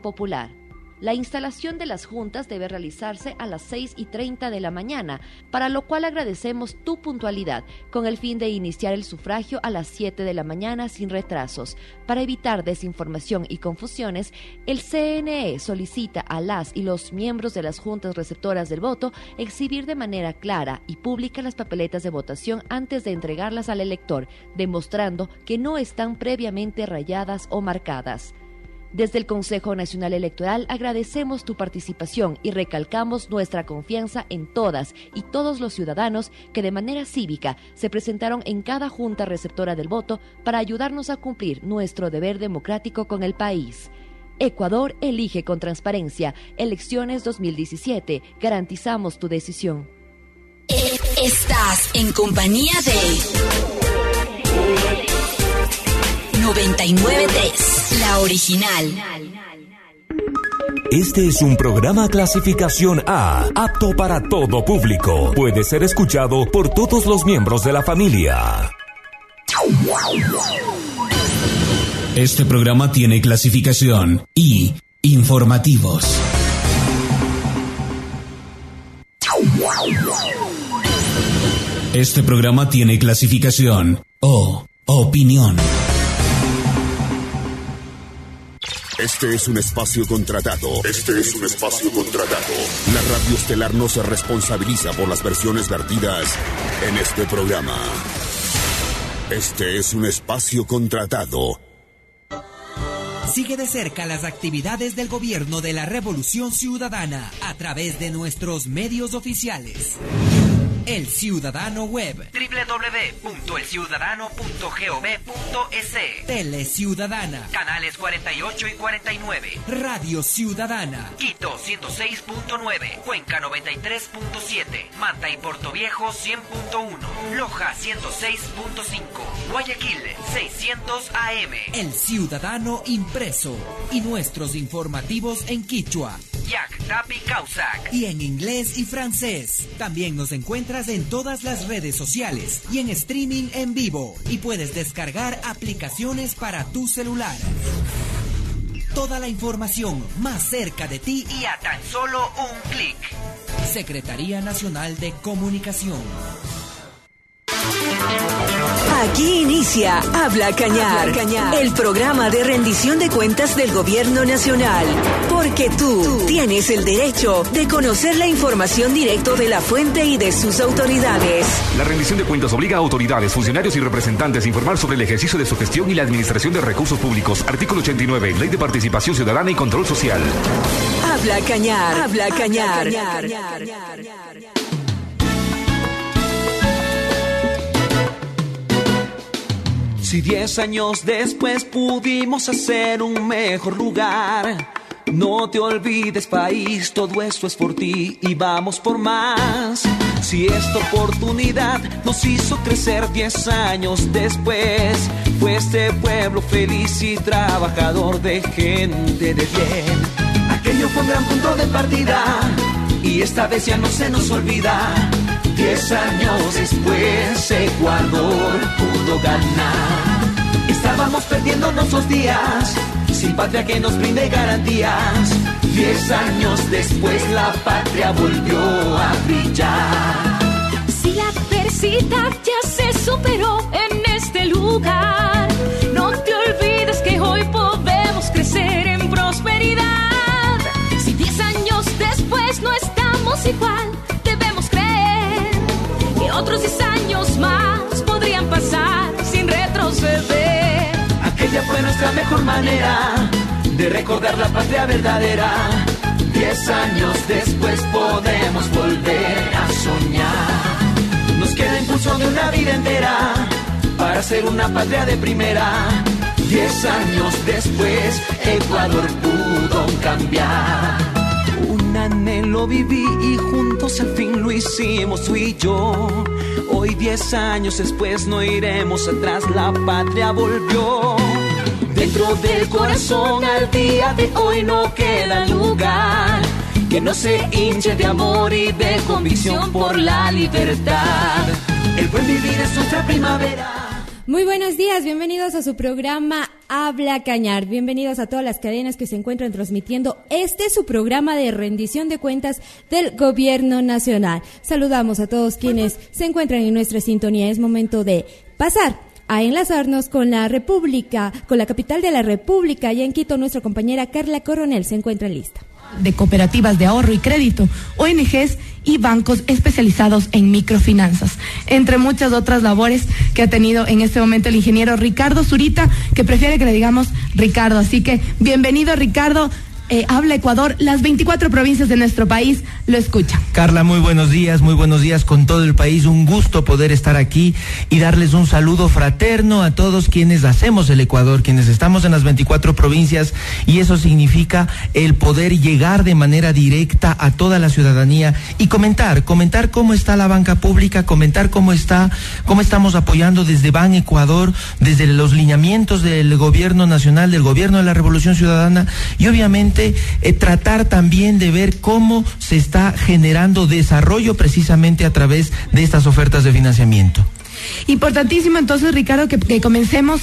popular. La instalación de las juntas debe realizarse a las 6 y 30 de la mañana, para lo cual agradecemos tu puntualidad, con el fin de iniciar el sufragio a las 7 de la mañana sin retrasos. Para evitar desinformación y confusiones, el CNE solicita a las y los miembros de las juntas receptoras del voto exhibir de manera clara y pública las papeletas de votación antes de entregarlas al elector, demostrando que no están previamente rayadas o marcadas. Desde el Consejo Nacional Electoral agradecemos tu participación y recalcamos nuestra confianza en todas y todos los ciudadanos que de manera cívica se presentaron en cada junta receptora del voto para ayudarnos a cumplir nuestro deber democrático con el país. Ecuador elige con transparencia. Elecciones 2017. Garantizamos tu decisión. Estás en compañía de 993, la original. Este es un programa clasificación A, apto para todo público. Puede ser escuchado por todos los miembros de la familia. Este programa tiene clasificación I, informativos. Este programa tiene clasificación O, opinión. Este es un espacio contratado. Este es un espacio contratado. La radio estelar no se responsabiliza por las versiones vertidas en este programa. Este es un espacio contratado. Sigue de cerca las actividades del gobierno de la Revolución Ciudadana a través de nuestros medios oficiales. El Ciudadano Web. www.elciudadano.gov.es. Tele Ciudadana. Canales 48 y 49. Radio Ciudadana. Quito 106.9. Cuenca 93.7. Manta y Puerto Viejo 100.1. Loja 106.5. Guayaquil 600 AM. El Ciudadano Impreso. Y nuestros informativos en Quichua. Yak Tapi. Y en inglés y francés. También nos encuentras en todas las redes sociales y en streaming en vivo. Y puedes descargar aplicaciones para tu celular. Toda la información más cerca de ti y a tan solo un clic. Secretaría Nacional de Comunicación. Aquí inicia Habla Cañar, el programa de rendición de cuentas del Gobierno Nacional. Porque tú tienes el derecho de conocer la información directo de la fuente y de sus autoridades. La rendición de cuentas obliga a autoridades, funcionarios y representantes a informar sobre el ejercicio de su gestión y la administración de recursos públicos. Artículo 89, Ley de Participación Ciudadana y Control Social. Habla Cañar, Habla Cañar. Si diez años después pudimos hacer un mejor lugar, no te olvides país, todo esto es por ti y vamos por más. Si esta oportunidad nos hizo crecer diez años después, fue este pueblo feliz y trabajador de gente de bien. Aquello fue un gran punto de partida y esta vez ya no se nos olvida. Diez años después Ecuador pudo ganar. Estábamos perdiendo nuestros días, sin patria que nos brinde garantías. Diez años después la patria volvió a brillar. Si la adversidad ya se superó en este lugar, no te olvides que hoy podemos crecer en prosperidad. Si diez años después no estamos igual, Fue nuestra mejor manera de recordar la patria verdadera. Diez años después podemos volver a soñar. Nos queda impulso de una vida entera para ser una patria de primera. Diez años después, Ecuador pudo cambiar anhelo viví y juntos al fin lo hicimos tú y yo. Hoy diez años después no iremos atrás, la patria volvió. Dentro del corazón al día de hoy no queda lugar que no se hinche de amor y de convicción por la libertad. El buen vivir es nuestra primavera. Muy buenos días, bienvenidos a su programa Habla Cañar. Bienvenidos a todas las cadenas que se encuentran transmitiendo este su programa de rendición de cuentas del Gobierno Nacional. Saludamos a todos quienes se encuentran en nuestra sintonía. Es momento de pasar a enlazarnos con la República, con la capital de la República. Y en Quito, nuestra compañera Carla Coronel se encuentra lista de cooperativas de ahorro y crédito, ONGs y bancos especializados en microfinanzas, entre muchas otras labores que ha tenido en este momento el ingeniero Ricardo Zurita, que prefiere que le digamos Ricardo. Así que bienvenido Ricardo, eh, habla Ecuador, las 24 provincias de nuestro país lo escuchan. Carla, muy buenos días, muy buenos días con todo el país. Un gusto poder estar aquí y darles un saludo fraterno a todos quienes hacemos el Ecuador, quienes estamos en las 24 provincias y eso significa el poder llegar de manera directa a toda la ciudadanía y comentar, comentar cómo está la banca pública, comentar cómo está, cómo estamos apoyando desde Ban Ecuador, desde los lineamientos del gobierno nacional, del gobierno de la Revolución Ciudadana y obviamente eh, tratar también de ver cómo se está generando desarrollo precisamente a través de estas ofertas de financiamiento. Importantísimo entonces, Ricardo, que comencemos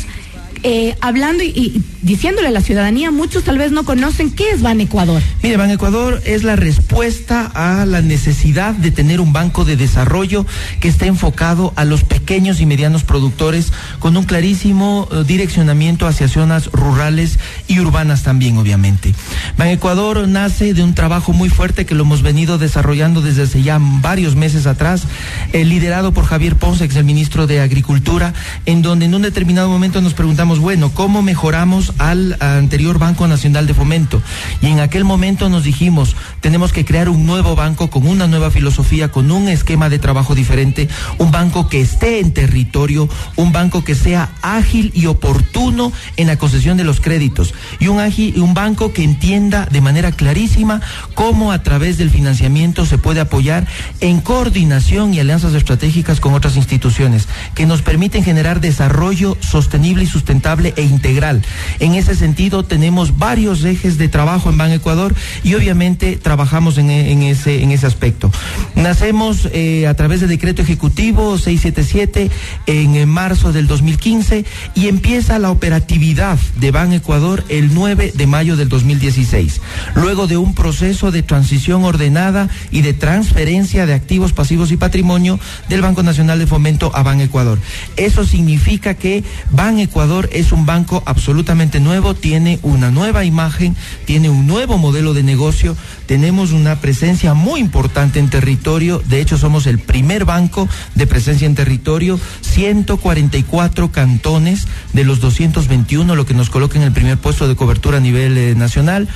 eh, hablando y, diciéndole a la ciudadanía, muchos tal vez no conocen qué es Ban Ecuador. Mire, Ban Ecuador es la respuesta a la necesidad de tener un banco de desarrollo que esté enfocado a los pequeños y medianos productores con un clarísimo eh, direccionamiento hacia zonas rurales y urbanas también, obviamente. Ban Ecuador nace de un trabajo muy fuerte que lo hemos venido desarrollando desde hace ya varios meses atrás, eh, liderado por Javier Ponce, ex el ministro de Agricultura, en donde en un determinado momento nos preguntamos bueno, ¿cómo mejoramos al anterior Banco Nacional de Fomento? Y en aquel momento nos dijimos, tenemos que crear un nuevo banco con una nueva filosofía, con un esquema de trabajo diferente, un banco que esté en territorio, un banco que sea ágil y oportuno en la concesión de los créditos y un, ágil, un banco que entienda de manera clarísima cómo a través del financiamiento se puede apoyar en coordinación y alianzas estratégicas con otras instituciones que nos permiten generar desarrollo sostenible y sustentable e integral. En ese sentido, tenemos varios ejes de trabajo en Ban Ecuador y obviamente trabajamos en, ese, en ese aspecto. Nacemos eh, a través del decreto ejecutivo 677 en, marzo del 2015 y empieza la operatividad de Ban Ecuador el 9 de mayo del 2016, luego de un proceso de transición ordenada y de transferencia de activos pasivos y patrimonio del Banco Nacional de Fomento a Ban Ecuador. Eso significa que Ban Ecuador es un banco absolutamente nuevo, tiene una nueva imagen, tiene un nuevo modelo de negocio, tenemos una presencia muy importante en territorio, de hecho somos el primer banco de presencia en territorio, 144 cantones de los 221, lo que nos coloca en el primer puesto de cobertura a nivel eh, nacional,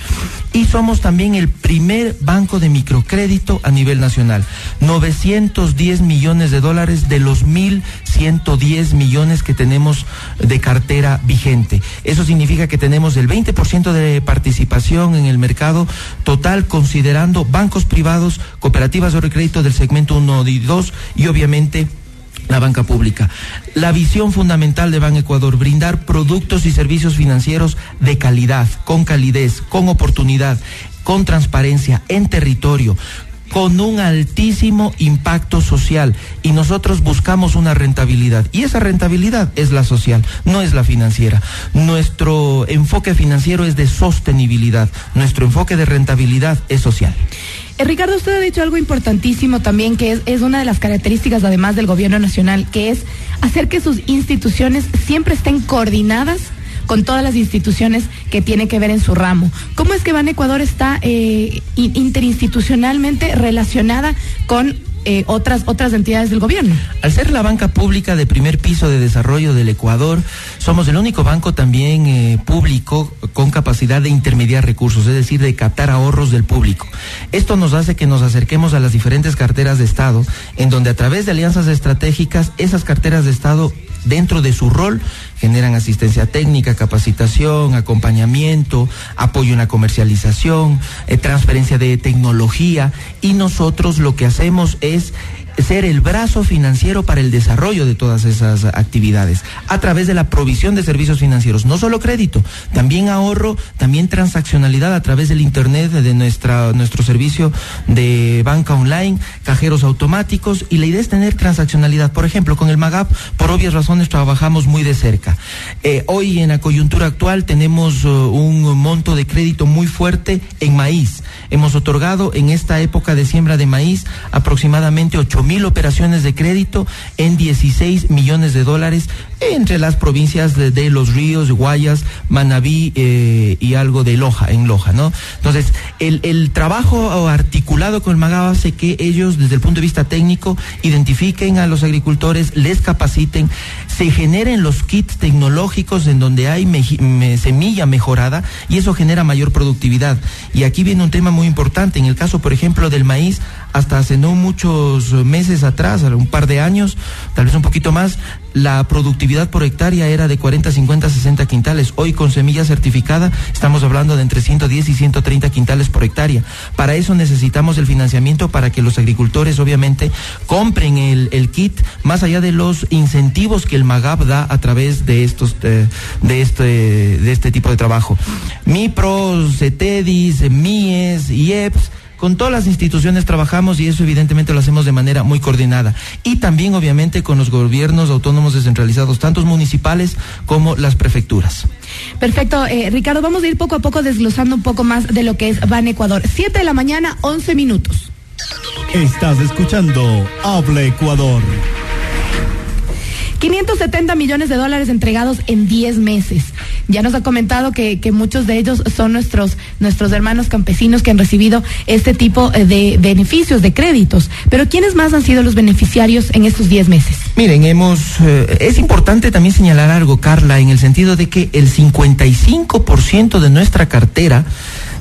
y somos también el primer banco de microcrédito a nivel nacional, 910 millones de dólares de los 1.110 millones que tenemos de cartera vigente. Eso significa que tenemos el 20% de participación en el mercado total considerando bancos privados, cooperativas de crédito del segmento 1 y 2 y obviamente la banca pública. La visión fundamental de Ban Ecuador, brindar productos y servicios financieros de calidad, con calidez, con oportunidad, con transparencia, en territorio, con un altísimo impacto social y nosotros buscamos una rentabilidad y esa rentabilidad es la social, no es la financiera. Nuestro enfoque financiero es de sostenibilidad, nuestro enfoque de rentabilidad es social. Eh, Ricardo, usted ha dicho algo importantísimo también, que es, es, una de las características además del gobierno nacional, que es hacer que sus instituciones siempre estén coordinadas con todas las instituciones que tiene que ver en su ramo. ¿Cómo es que Ban Ecuador está eh, interinstitucionalmente relacionada con eh, otras, otras entidades del gobierno. Al ser la banca pública de primer piso de desarrollo del Ecuador, somos el único banco también eh, público con capacidad de intermediar recursos, es decir, de captar ahorros del público. Esto nos hace que nos acerquemos a las diferentes carteras de Estado, en donde a través de alianzas estratégicas, esas carteras de Estado dentro de su rol generan asistencia técnica, capacitación, acompañamiento, apoyo en la comercialización, eh, transferencia de tecnología. Y nosotros lo que hacemos es ser el brazo financiero para el desarrollo de todas esas actividades, a través de la provisión de servicios financieros, no solo crédito, también ahorro, también transaccionalidad a través del Internet, de nuestra, nuestro servicio de banca online, cajeros automáticos, y la idea es tener transaccionalidad. Por ejemplo, con el MAGAP, por obvias razones, trabajamos muy de cerca. Eh, hoy, en la coyuntura actual, tenemos uh, un monto de crédito muy fuerte en maíz. Hemos otorgado en esta época de siembra de maíz aproximadamente 8 mil operaciones de crédito en 16 millones de dólares entre las provincias de, Los Ríos, Guayas, Manabí eh, y algo de Loja, en Loja, ¿no? Entonces, el, el trabajo articulado con el MAGAB hace que ellos, desde el punto de vista técnico, identifiquen a los agricultores, les capaciten, se generen los kits tecnológicos en donde hay semilla mejorada y eso genera mayor productividad. Y aquí viene un tema muy importante. En el caso, por ejemplo, del maíz, hasta hace no muchos meses atrás, un par de años, tal vez un poquito más, la productividad por hectárea era de 40, 50, 60 quintales. Hoy con semilla certificada estamos hablando de entre 110 y 130 quintales por hectárea. Para eso necesitamos el financiamiento para que los agricultores obviamente compren el, kit más allá de los incentivos que el MAGAP da a través de estos eh, de este de este tipo de trabajo. MIPROS, CETEDIS, MIES, IEPS con todas las instituciones trabajamos y eso evidentemente lo hacemos de manera muy coordinada. Y también obviamente con los gobiernos autónomos descentralizados, tantos municipales como las prefecturas. Perfecto, eh, Ricardo, vamos a ir poco a poco desglosando un poco más de lo que es Ban Ecuador. 7 de la mañana, 11 minutos. Estás escuchando Habla Ecuador. 570 millones de dólares entregados en 10 meses. Ya nos ha comentado que, que muchos de ellos son nuestros, nuestros hermanos campesinos que han recibido este tipo eh, de beneficios, de créditos. Pero ¿quiénes más han sido los beneficiarios en estos 10 meses? Miren, hemos eh, es importante también señalar algo, Carla, en el sentido de que el 55% de nuestra cartera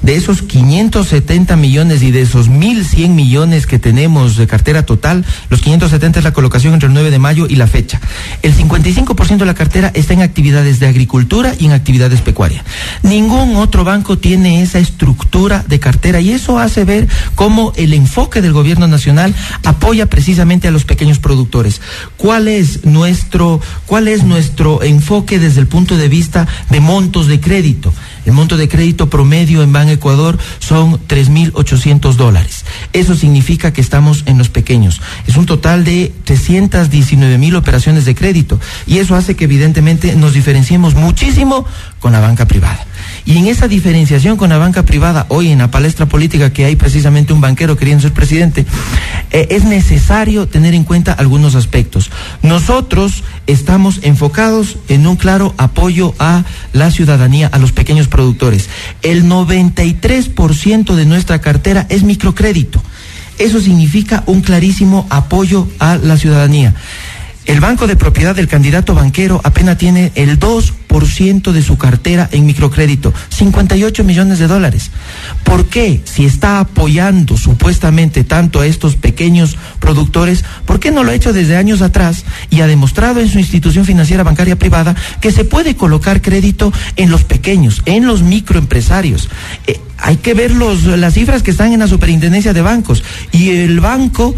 de esos 570 millones y de esos 1.100 millones que tenemos de cartera total, los 570 es la colocación entre el 9 de mayo y la fecha. El 55% de la cartera está en actividades de agricultura y en actividades pecuarias. Ningún otro banco tiene esa estructura de cartera y eso hace ver cómo el enfoque del gobierno nacional apoya precisamente a los pequeños productores. ¿Cuál es nuestro, cuál es nuestro enfoque desde el punto de vista de montos de crédito? El monto de crédito promedio en Ban Ecuador son 3.800 dólares. Eso significa que estamos en los pequeños. Es un total de 319 mil operaciones de crédito. Y eso hace que evidentemente nos diferenciemos muchísimo con la banca privada. Y en esa diferenciación con la banca privada, hoy en la palestra política que hay precisamente un banquero queriendo ser presidente, eh, es necesario tener en cuenta algunos aspectos. Nosotros estamos enfocados en un claro apoyo a la ciudadanía, a los pequeños productores. El 93% de nuestra cartera es microcrédito. Eso significa un clarísimo apoyo a la ciudadanía. El banco de propiedad del candidato banquero apenas tiene el 2% de su cartera en microcrédito, 58 millones de dólares. ¿Por qué? Si está apoyando supuestamente tanto a estos pequeños productores, ¿por qué no lo ha hecho desde años atrás y ha demostrado en su institución financiera bancaria privada que se puede colocar crédito en los pequeños, en los microempresarios? Eh, hay que ver los, las cifras que están en la superintendencia de bancos y el banco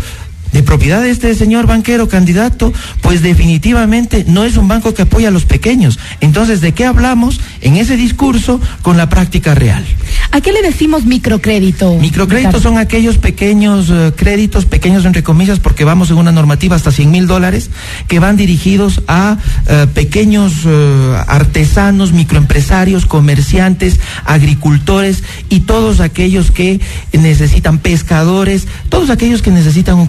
de propiedad de este señor banquero candidato, pues definitivamente no es un banco que apoya a los pequeños. Entonces, ¿de qué hablamos en ese discurso con la práctica real? ¿A qué le decimos microcrédito? Microcréditos son aquellos pequeños eh, créditos, pequeños entre comillas, porque vamos en una normativa hasta 100 mil dólares, que van dirigidos a eh, pequeños eh, artesanos, microempresarios, comerciantes, agricultores y todos aquellos que necesitan pescadores, todos aquellos que necesitan un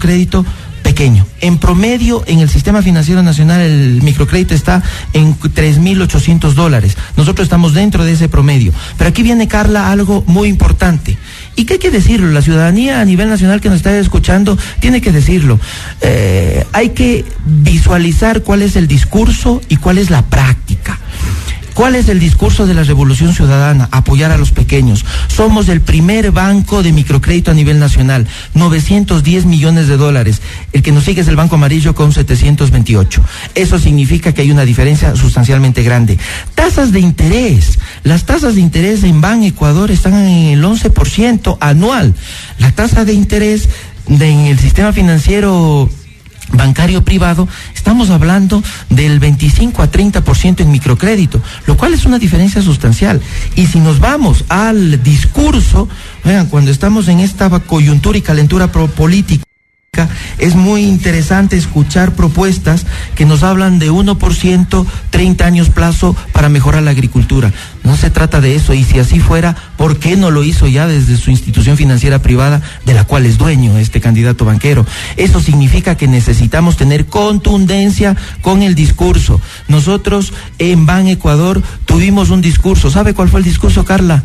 pequeño. En promedio, en el sistema financiero nacional, el microcrédito está en 3.800 dólares. Nosotros estamos dentro de ese promedio. Pero aquí viene, Carla, algo muy importante. ¿Y qué hay que decirlo? La ciudadanía a nivel nacional que nos está escuchando tiene que decirlo. Eh, hay que visualizar cuál es el discurso y cuál es la práctica. ¿Cuál es el discurso de la Revolución Ciudadana? Apoyar a los pequeños. Somos el primer banco de microcrédito a nivel nacional, 910 millones de dólares. El que nos sigue es el Banco Amarillo con 728. Eso significa que hay una diferencia sustancialmente grande. Tasas de interés. Las tasas de interés en Ban Ecuador están en el 11% anual. La tasa de interés en el sistema financiero bancario privado, estamos hablando del 25 a 30% en microcrédito, lo cual es una diferencia sustancial. Y si nos vamos al discurso, vean, cuando estamos en esta coyuntura y calentura política, es muy interesante escuchar propuestas que nos hablan de 1%, 30 años plazo para mejorar la agricultura. No se trata de eso y si así fuera, ¿por qué no lo hizo ya desde su institución financiera privada de la cual es dueño este candidato banquero? Eso significa que necesitamos tener contundencia con el discurso. Nosotros en Ban Ecuador tuvimos un discurso. ¿Sabe cuál fue el discurso, Carla?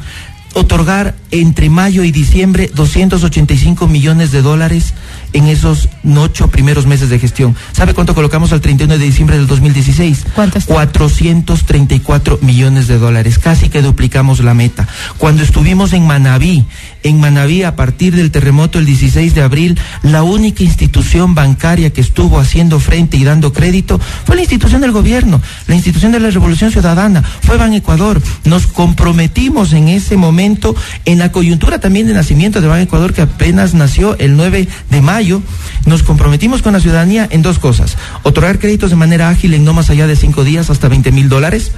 Otorgar entre mayo y diciembre 285 millones de dólares en esos ocho primeros meses de gestión. ¿Sabe cuánto colocamos al 31 de diciembre del 2016? ¿Cuánto está? 434 millones de dólares, casi que duplicamos la meta. Cuando estuvimos en Manabí, en Manabí a partir del terremoto el 16 de abril, la única institución bancaria que estuvo haciendo frente y dando crédito fue la institución del gobierno, la institución de la Revolución Ciudadana, fue Ban Ecuador. Nos comprometimos en ese momento, en la coyuntura también de nacimiento de Ban Ecuador, que apenas nació el 9 de mayo, nos comprometimos con la ciudadanía en dos cosas. Otorgar créditos de manera ágil en no más allá de cinco días hasta 20 mil dólares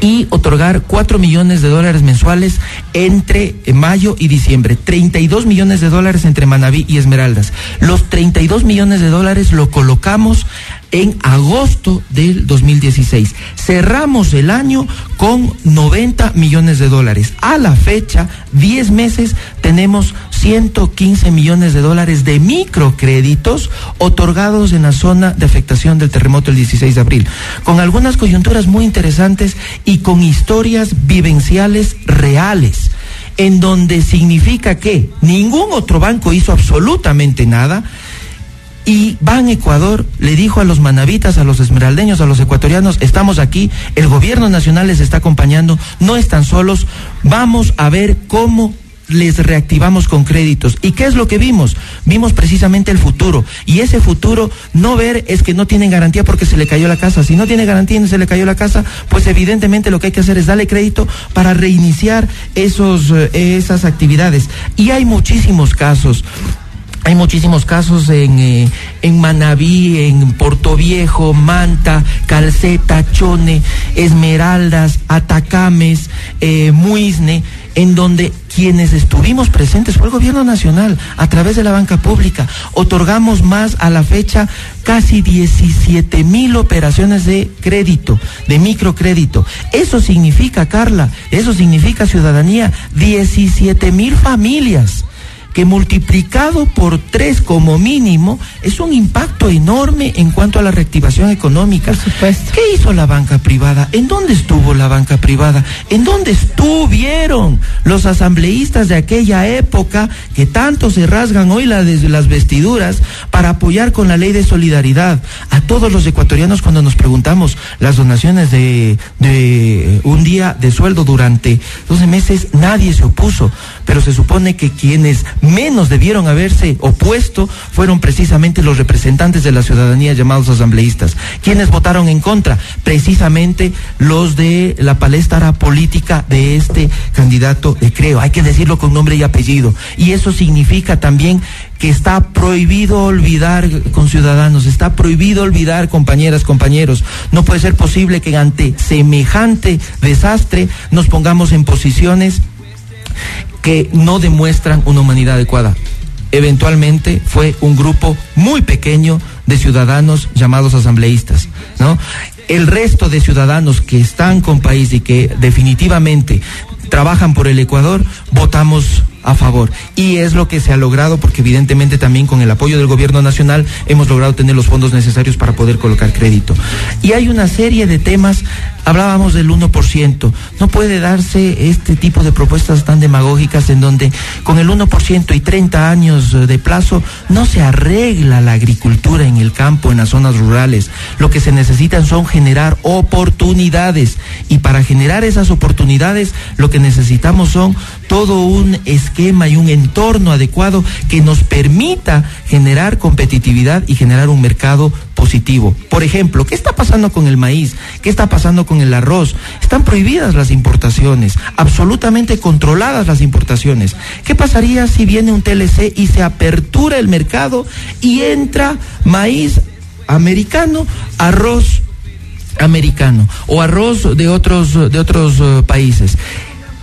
y otorgar 4 millones de dólares mensuales entre mayo y diciembre. 32 millones de dólares entre Manabí y Esmeraldas. Los 32 millones de dólares lo colocamos en agosto del 2016. Cerramos el año con 90 millones de dólares. A la fecha, 10 meses, tenemos 115 millones de dólares de microcréditos otorgados en la zona de afectación del terremoto el 16 de abril, con algunas coyunturas muy interesantes y con historias vivenciales reales en donde significa que ningún otro banco hizo absolutamente nada y Ban Ecuador le dijo a los manavitas, a los esmeraldeños, a los ecuatorianos, estamos aquí, el gobierno nacional les está acompañando, no están solos, vamos a ver cómo les reactivamos con créditos. ¿Y qué es lo que vimos? Vimos precisamente el futuro. Y ese futuro, no ver es que no tienen garantía porque se le cayó la casa. Si no tiene garantía y no se le cayó la casa, pues evidentemente lo que hay que hacer es darle crédito para reiniciar esos, eh, esas actividades. Y hay muchísimos casos. Hay muchísimos casos en, eh, en Manabí, en Portoviejo, Manta, Calceta, Chone, Esmeraldas, Atacames, eh, Muisne, en donde quienes estuvimos presentes fue el gobierno nacional a través de la banca pública. Otorgamos más a la fecha casi 17 mil operaciones de crédito, de microcrédito. Eso significa, Carla, eso significa ciudadanía, 17 mil familias que multiplicado por tres como mínimo es un impacto enorme en cuanto a la reactivación económica. ¿Qué hizo la banca privada? ¿En dónde estuvo la banca privada? ¿En dónde estuvieron los asambleístas de aquella época que tanto se rasgan hoy la de las vestiduras para apoyar con la ley de solidaridad a todos los ecuatorianos cuando nos preguntamos las donaciones de, de un día de sueldo durante 12 meses? Nadie se opuso, pero se supone que quienes menos debieron haberse opuesto fueron precisamente los representantes de la ciudadanía llamados asambleístas. quienes votaron en contra? Precisamente los de la palestra política de este candidato de Creo. Hay que decirlo con nombre y apellido. Y eso significa también que está prohibido olvidar con ciudadanos, está prohibido olvidar compañeras, compañeros. No puede ser posible que ante semejante desastre nos pongamos en posiciones que no demuestran una humanidad adecuada. Eventualmente fue un grupo muy pequeño de ciudadanos llamados asambleístas, ¿no? El resto de ciudadanos que están con país y que definitivamente trabajan por el Ecuador, votamos a favor. Y es lo que se ha logrado porque evidentemente también con el apoyo del gobierno nacional hemos logrado tener los fondos necesarios para poder colocar crédito. Y hay una serie de temas, hablábamos del 1%, no puede darse este tipo de propuestas tan demagógicas en donde con el 1% y 30 años de plazo no se arregla la agricultura en el campo, en las zonas rurales. Lo que se necesitan son generar oportunidades y para generar esas oportunidades lo que necesitamos son todo un esquema y un entorno adecuado que nos permita generar competitividad y generar un mercado positivo. Por ejemplo, ¿qué está pasando con el maíz? ¿Qué está pasando con con el arroz. Están prohibidas las importaciones, absolutamente controladas las importaciones. ¿Qué pasaría si viene un TLC y se apertura el mercado y entra maíz americano, arroz americano o arroz de otros de otros uh, países?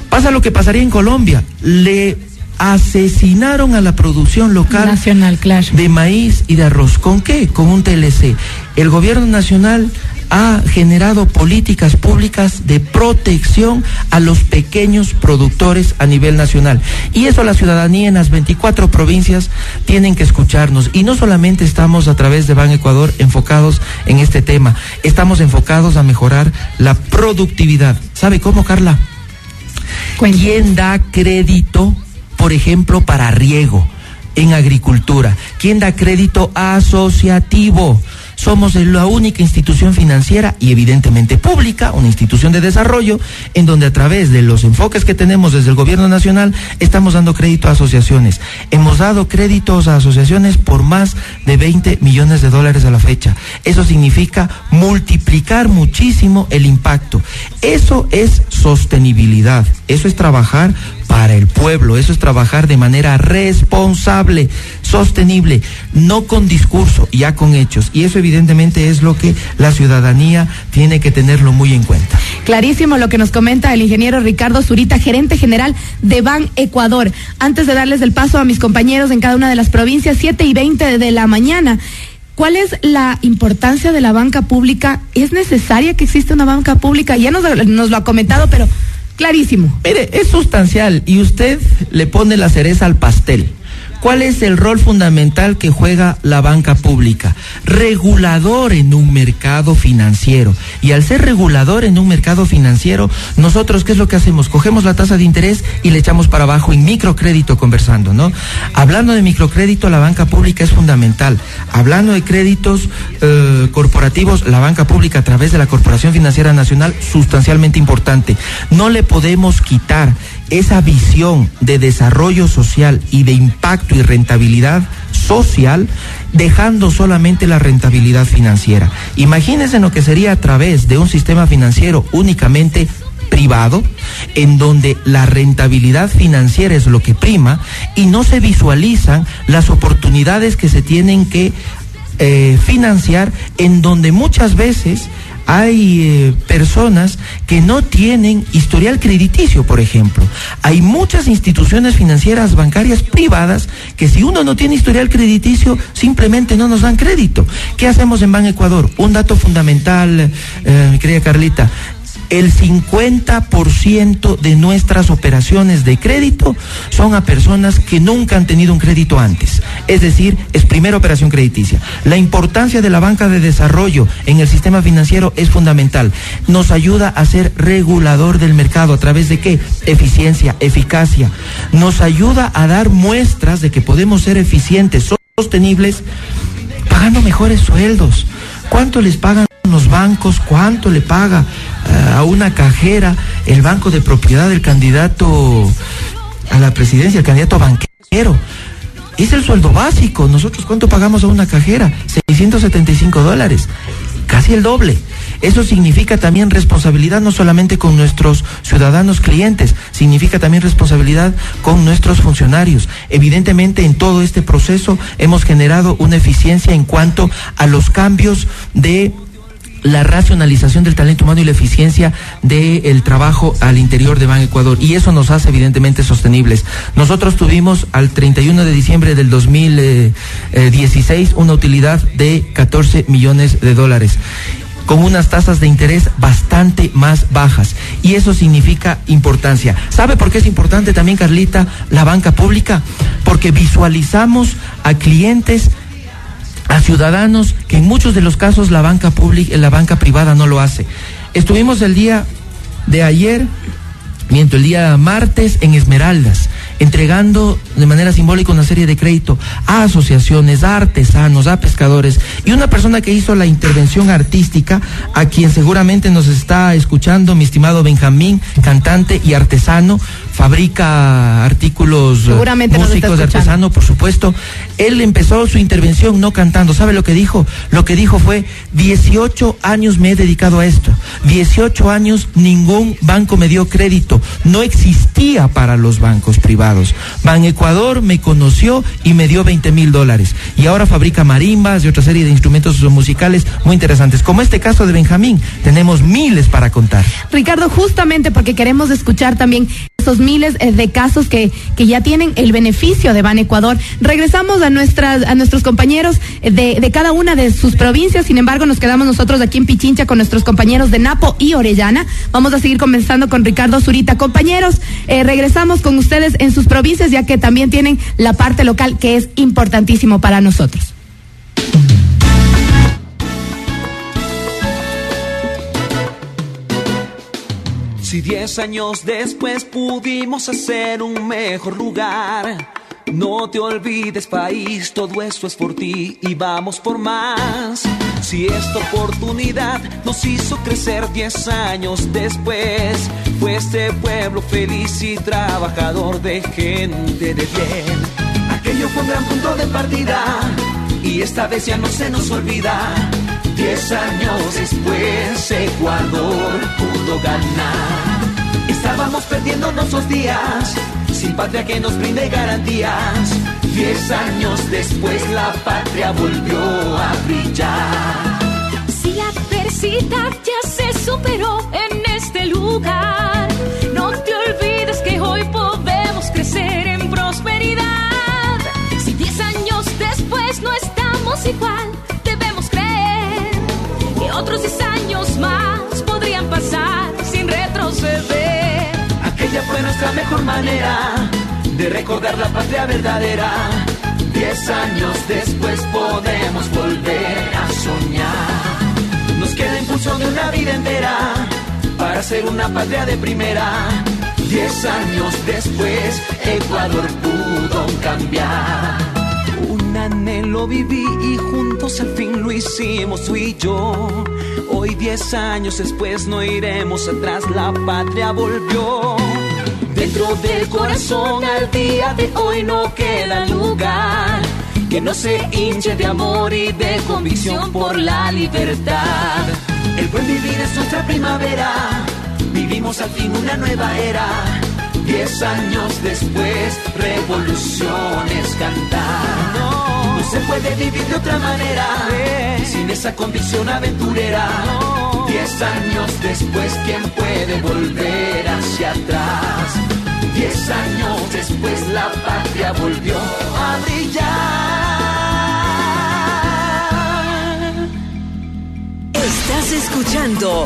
Pasa lo que pasaría en Colombia. Le asesinaron a la producción local nacional, claro. de maíz y de arroz. ¿Con qué? Con un TLC. El gobierno nacional ha generado políticas públicas de protección a los pequeños productores a nivel nacional. Y eso la ciudadanía en las 24 provincias tienen que escucharnos. Y no solamente estamos a través de Ban Ecuador enfocados en este tema, estamos enfocados a mejorar la productividad. ¿Sabe cómo, Carla? ¿Quién da crédito, por ejemplo, para riego en agricultura? ¿Quién da crédito asociativo? Somos la única institución financiera y evidentemente pública, una institución de desarrollo, en donde a través de los enfoques que tenemos desde el gobierno nacional estamos dando crédito a asociaciones. Hemos dado créditos a asociaciones por más de 20 millones de dólares a la fecha. Eso significa multiplicar muchísimo el impacto. Eso es sostenibilidad. Eso es trabajar para el pueblo. Eso es trabajar de manera responsable, sostenible, no con discurso, ya con hechos. Y eso evidentemente es lo que la ciudadanía tiene que tenerlo muy en cuenta. Clarísimo lo que nos comenta el ingeniero Ricardo Zurita, gerente general de Ban Ecuador. Antes de darles el paso a mis compañeros en cada una de las provincias, 7 y 20 de la mañana. ¿Cuál es la importancia de la banca pública? ¿Es necesaria que exista una banca pública? Ya nos, nos lo ha comentado, pero clarísimo. Mire, es sustancial y usted le pone la cereza al pastel. ¿Cuál es el rol fundamental que juega la banca pública? Regulador en un mercado financiero. Y al ser regulador en un mercado financiero, nosotros, ¿qué es lo que hacemos? Cogemos la tasa de interés y le echamos para abajo en microcrédito conversando, ¿no? Hablando de microcrédito, la banca pública es fundamental. Hablando de créditos eh, corporativos, la banca pública a través de la Corporación Financiera Nacional, sustancialmente importante. No le podemos quitar esa visión de desarrollo social y de impacto y rentabilidad social, dejando solamente la rentabilidad financiera. Imagínense lo que sería a través de un sistema financiero únicamente privado, en donde la rentabilidad financiera es lo que prima y no se visualizan las oportunidades que se tienen que eh, financiar, en donde muchas veces hay eh, personas que no tienen historial crediticio, por ejemplo. Hay muchas instituciones financieras bancarias privadas que si uno no tiene historial crediticio, simplemente no nos dan crédito. ¿Qué hacemos en Ban Ecuador? Un dato fundamental, eh, querida Carlita el 50% de nuestras operaciones de crédito son a personas que nunca han tenido un crédito antes. Es decir, es primera operación crediticia. La importancia de la banca de desarrollo en el sistema financiero es fundamental. Nos ayuda a ser regulador del mercado a través de qué? Eficiencia, eficacia. Nos ayuda a dar muestras de que podemos ser eficientes, sostenibles, pagando mejores sueldos. ¿Cuánto les pagan los bancos? ¿Cuánto le paga uh, a una cajera el banco de propiedad del candidato a la presidencia, el candidato banquero? Es el sueldo básico. Nosotros, ¿cuánto pagamos a una cajera? 675 dólares. Casi el doble. Eso significa también responsabilidad no solamente con nuestros ciudadanos clientes, significa también responsabilidad con nuestros funcionarios. Evidentemente en todo este proceso hemos generado una eficiencia en cuanto a los cambios de la racionalización del talento humano y la eficiencia del trabajo al interior de Ban Ecuador. Y eso nos hace evidentemente sostenibles. Nosotros tuvimos al 31 de diciembre del 2016 una utilidad de 14 millones de dólares con unas tasas de interés bastante más bajas. Y eso significa importancia. ¿Sabe por qué es importante también, Carlita, la banca pública? Porque visualizamos a clientes a ciudadanos que en muchos de los casos la banca pública, la banca privada no lo hace. Estuvimos el día de ayer, miento, el día martes en Esmeraldas, entregando de manera simbólica una serie de crédito a asociaciones, a artesanos, a pescadores y una persona que hizo la intervención artística, a quien seguramente nos está escuchando, mi estimado Benjamín, cantante y artesano, fabrica artículos eh, músicos de artesano, por supuesto. Él empezó su intervención no cantando. ¿Sabe lo que dijo? Lo que dijo fue, 18 años me he dedicado a esto. 18 años ningún banco me dio crédito. No existía para los bancos privados. Ban Ecuador me conoció y me dio 20 mil dólares. Y ahora fabrica marimbas y otra serie de instrumentos musicales muy interesantes. Como este caso de Benjamín, tenemos miles para contar. Ricardo, justamente porque queremos escuchar también esos miles eh, de casos que, que ya tienen el beneficio de Ban Ecuador. Regresamos a nuestras, a nuestros compañeros eh, de, de cada una de sus provincias. Sin embargo, nos quedamos nosotros aquí en Pichincha con nuestros compañeros de Napo y Orellana. Vamos a seguir comenzando con Ricardo Zurita. Compañeros, eh, regresamos con ustedes en sus provincias, ya que también tienen la parte local que es importantísimo para nosotros. Si diez años después pudimos hacer un mejor lugar, no te olvides país, todo esto es por ti y vamos por más. Si esta oportunidad nos hizo crecer diez años después, fue este pueblo feliz y trabajador de gente de bien. Aquello fue un gran punto de partida y esta vez ya no se nos olvida. Diez años después Ecuador pudo ganar. Estábamos perdiendo nuestros días, sin patria que nos brinde garantías. Diez años después la patria volvió a brillar. Si adversidad ya se superó en este lugar, no te olvides que hoy podemos crecer en prosperidad. Si diez años después no estamos igual, otros diez años más podrían pasar sin retroceder. Aquella fue nuestra mejor manera de recordar la patria verdadera. Diez años después podemos volver a soñar. Nos queda impulso de una vida entera para ser una patria de primera. Diez años después Ecuador anhelo viví y juntos al fin lo hicimos tú y yo. Hoy diez años después no iremos atrás, la patria volvió. Dentro del corazón al día de hoy no queda lugar que no se hinche de amor y de convicción por la libertad. El buen vivir es nuestra primavera, vivimos al fin una nueva era. Diez años después, revoluciones cantar. No, se puede vivir de otra manera, sin esa convicción aventurera. Diez años después, ¿quién puede volver hacia atrás? Diez años después, la patria volvió a brillar. Estás escuchando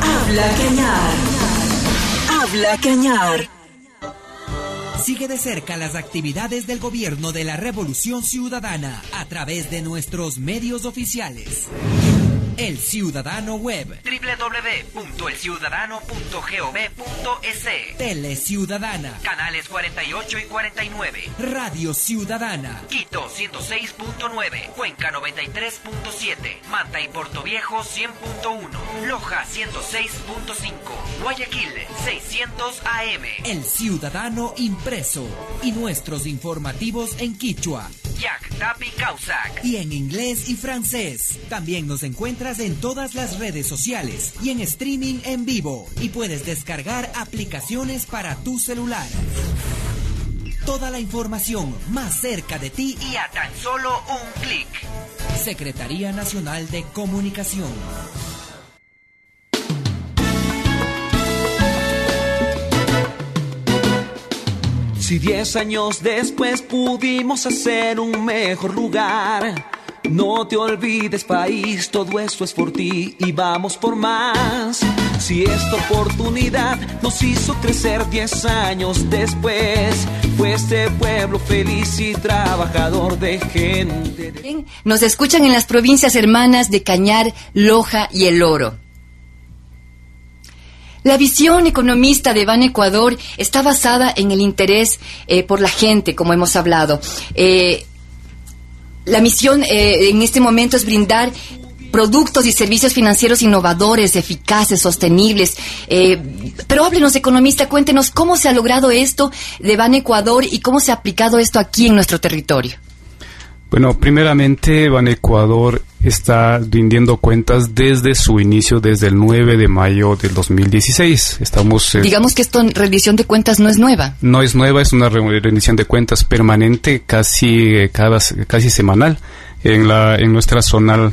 Habla Cañar. Habla Cañar. Sigue de cerca las actividades del gobierno de la Revolución Ciudadana a través de nuestros medios oficiales. El Ciudadano Web, www.elciudadano.gov.es Tele Ciudadana, Canales 48 y 49 Radio Ciudadana, Quito 106.9 Cuenca 93.7 Manta y Puerto Viejo 100.1 Loja 106.5 Guayaquil 600 AM El Ciudadano Impreso. Y nuestros informativos en Quichua. Jack Tapi Causac. Y en inglés y francés. También nos en todas las redes sociales y en streaming en vivo y puedes descargar aplicaciones para tu celular. Toda la información más cerca de ti y a tan solo un clic. Secretaría Nacional de Comunicación. Si diez años después pudimos hacer un mejor lugar, no te olvides país, todo esto es por ti y vamos por más. Si esta oportunidad nos hizo crecer diez años después, fue este pueblo feliz y trabajador de gente. Nos escuchan en las provincias hermanas de Cañar, Loja y El Oro. La visión economista de Ban Ecuador está basada en el interés eh, por la gente, como hemos hablado. Eh, la misión eh, en este momento es brindar productos y servicios financieros innovadores, eficaces, sostenibles. Eh, pero háblenos, economista, cuéntenos cómo se ha logrado esto de Ban Ecuador y cómo se ha aplicado esto aquí en nuestro territorio. Bueno, primeramente, Ban Ecuador está rindiendo cuentas desde su inicio, desde el 9 de mayo del 2016. Estamos. eh, Digamos que esto, rendición de cuentas, no es nueva. No es nueva, es una rendición de cuentas permanente, casi eh, cada casi semanal en la en nuestra zonal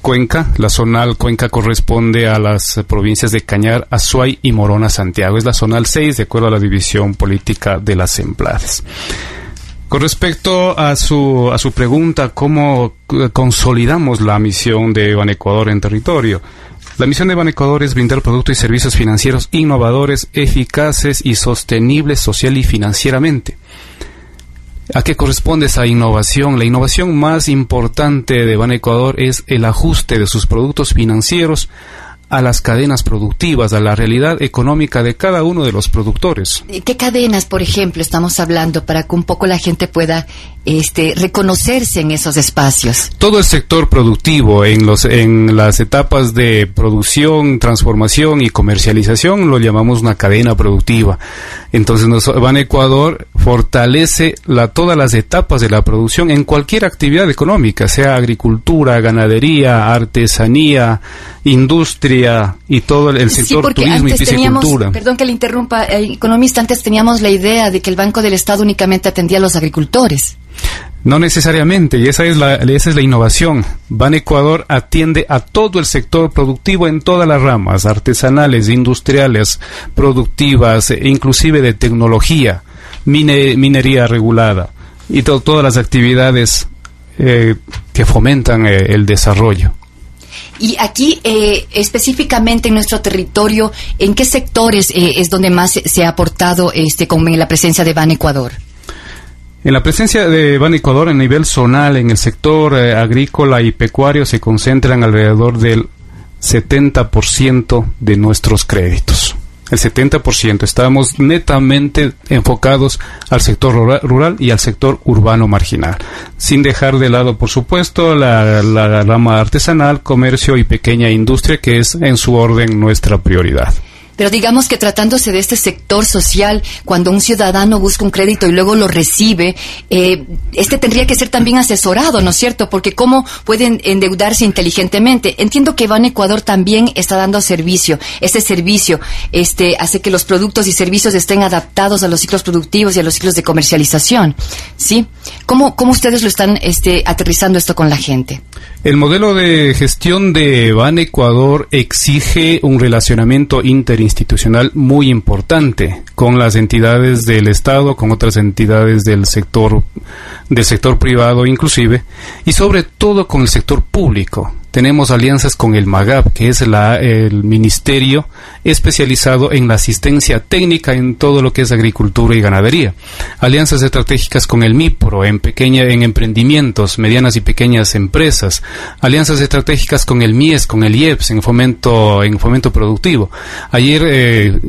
Cuenca. La zonal Cuenca corresponde a las provincias de Cañar, Azuay y Morona Santiago. Es la zonal 6 de acuerdo a la división política de las Emplades. Con respecto a su, a su pregunta, ¿cómo eh, consolidamos la misión de Ban Ecuador en territorio? La misión de Ban Ecuador es brindar productos y servicios financieros innovadores, eficaces y sostenibles social y financieramente. ¿A qué corresponde esa innovación? La innovación más importante de Ban Ecuador es el ajuste de sus productos financieros a las cadenas productivas, a la realidad económica de cada uno de los productores. ¿Qué cadenas, por ejemplo, estamos hablando para que un poco la gente pueda este, reconocerse en esos espacios? Todo el sector productivo en, los, en las etapas de producción, transformación y comercialización lo llamamos una cadena productiva. Entonces, nos, Ban Ecuador fortalece la, todas las etapas de la producción en cualquier actividad económica, sea agricultura, ganadería, artesanía, industria y todo el, sector sí, turismo y piscicultura. perdón que le interrumpa, eh, economista, antes teníamos la idea de que el Banco del Estado únicamente atendía a los agricultores. No necesariamente, y esa es la, esa es la innovación. Ban Ecuador atiende a todo el sector productivo en todas las ramas, artesanales, industriales, productivas, e inclusive de tecnología, mine, minería regulada y to- todas las actividades eh, que fomentan eh, el desarrollo. Y aquí, eh, específicamente en nuestro territorio, ¿en qué sectores eh, es donde más se, ha aportado este, con la presencia de Ban Ecuador? En la presencia de Ban Ecuador a nivel zonal, en el sector eh, agrícola y pecuario, se concentran alrededor del 70% de nuestros créditos. El 70%. Estamos netamente enfocados al sector rura- rural y al sector urbano marginal. Sin dejar de lado, por supuesto, la, la rama artesanal, comercio y pequeña industria, que es en su orden nuestra prioridad. Pero digamos que tratándose de este sector social, cuando un ciudadano busca un crédito y luego lo recibe, eh, este tendría que ser también asesorado, ¿no es cierto? Porque ¿cómo pueden endeudarse inteligentemente? Entiendo que Ban Ecuador también está dando servicio. Ese servicio este, hace que los productos y servicios estén adaptados a los ciclos productivos y a los ciclos de comercialización. ¿Sí? ¿Cómo, cómo ustedes lo están este, aterrizando esto con la gente? El modelo de gestión de Ban Ecuador exige un relacionamiento interinstitucional muy importante con las entidades del Estado, con otras entidades del sector del sector privado inclusive y sobre todo con el sector público. Tenemos alianzas con el MAGAP, que es la, el ministerio especializado en la asistencia técnica en todo lo que es agricultura y ganadería. Alianzas estratégicas con el MIPRO en pequeña en emprendimientos, medianas y pequeñas empresas. Alianzas estratégicas con el MIES, con el IEPS en fomento en fomento productivo. Ayer eh,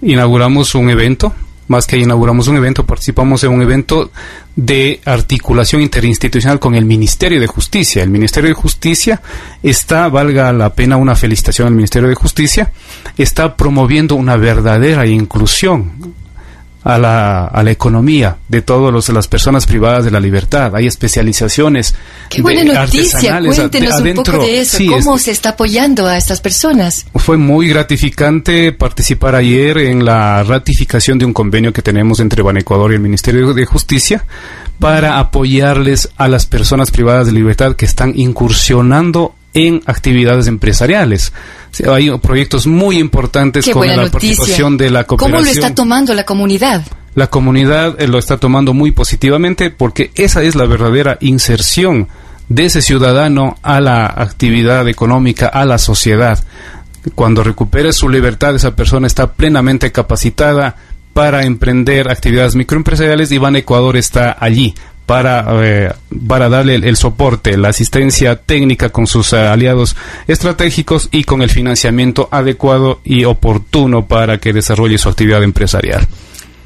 inauguramos un evento más que inauguramos un evento, participamos en un evento de articulación interinstitucional con el Ministerio de Justicia. El Ministerio de Justicia está, valga la pena una felicitación al Ministerio de Justicia, está promoviendo una verdadera inclusión a la, a la economía de todas las personas privadas de la libertad. Hay especializaciones. Qué buena de noticia, cuéntenos un adentro. poco de eso, Sí, cómo es- se está apoyando a estas personas. fue muy gratificante participar ayer en la ratificación de un convenio que tenemos entre Ban Ecuador y el Ministerio de Justicia para apoyarles a las personas privadas de libertad que están incursionando en actividades empresariales. Hay proyectos muy importantes Qué con la noticia. participación de la ¿Cómo cooperación. lo está tomando la comunidad? La comunidad eh, lo está tomando muy positivamente porque esa es la verdadera inserción de ese ciudadano a la actividad económica, a la sociedad. Cuando recupere su libertad, esa persona está plenamente capacitada para emprender actividades microempresariales y Ban Ecuador está allí para, eh, para darle el, el soporte, la asistencia técnica con sus eh, aliados estratégicos y con el financiamiento adecuado y oportuno para que desarrolle su actividad empresarial.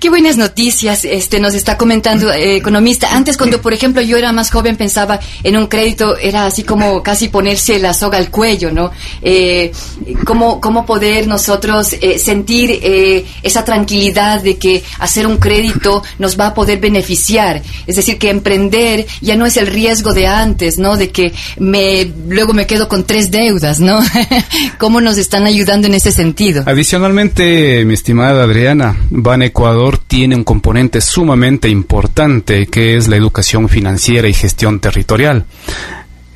Qué buenas noticias, este nos está comentando eh, economista. Antes cuando por ejemplo yo era más joven pensaba en un crédito era así como casi ponerse la soga al cuello, ¿no? Eh, cómo cómo poder nosotros eh, sentir eh, esa tranquilidad de que hacer un crédito nos va a poder beneficiar, es decir que emprender ya no es el riesgo de antes, ¿no? De que me luego me quedo con tres deudas, ¿no? ¿Cómo nos están ayudando en ese sentido? Adicionalmente, mi estimada Adriana, Ban Ecuador tiene un componente sumamente importante que es la educación financiera y gestión territorial.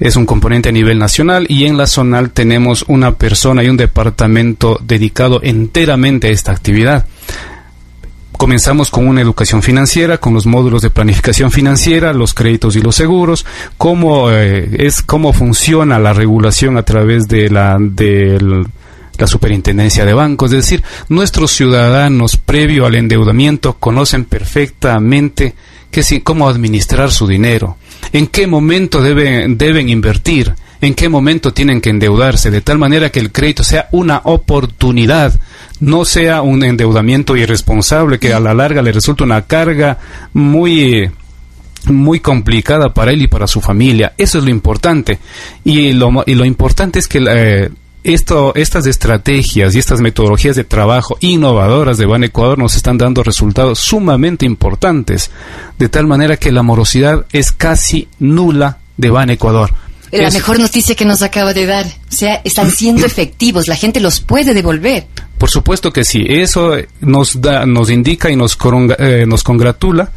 Es un componente a nivel nacional y en la zonal tenemos una persona y un departamento dedicado enteramente a esta actividad. Comenzamos con una educación financiera, con los módulos de planificación financiera, los créditos y los seguros, cómo eh, es cómo funciona la regulación a través de la del la superintendencia de bancos, es decir, nuestros ciudadanos previo al endeudamiento conocen perfectamente cómo administrar su dinero, en qué momento deben, deben invertir, en qué momento tienen que endeudarse, de tal manera que el crédito sea una oportunidad, no sea un endeudamiento irresponsable que a la larga le resulta una carga muy muy complicada para él y para su familia. Eso es lo importante. Y lo, y lo importante es que eh, esto, estas estrategias y estas metodologías de trabajo innovadoras de Ban Ecuador nos están dando resultados sumamente importantes, de tal manera que la morosidad es casi nula de Ban Ecuador. La mejor noticia que nos acaba de dar. O sea, están siendo efectivos, la gente los puede devolver. Por supuesto que sí, eso nos da, nos indica y nos, eh, nos congratula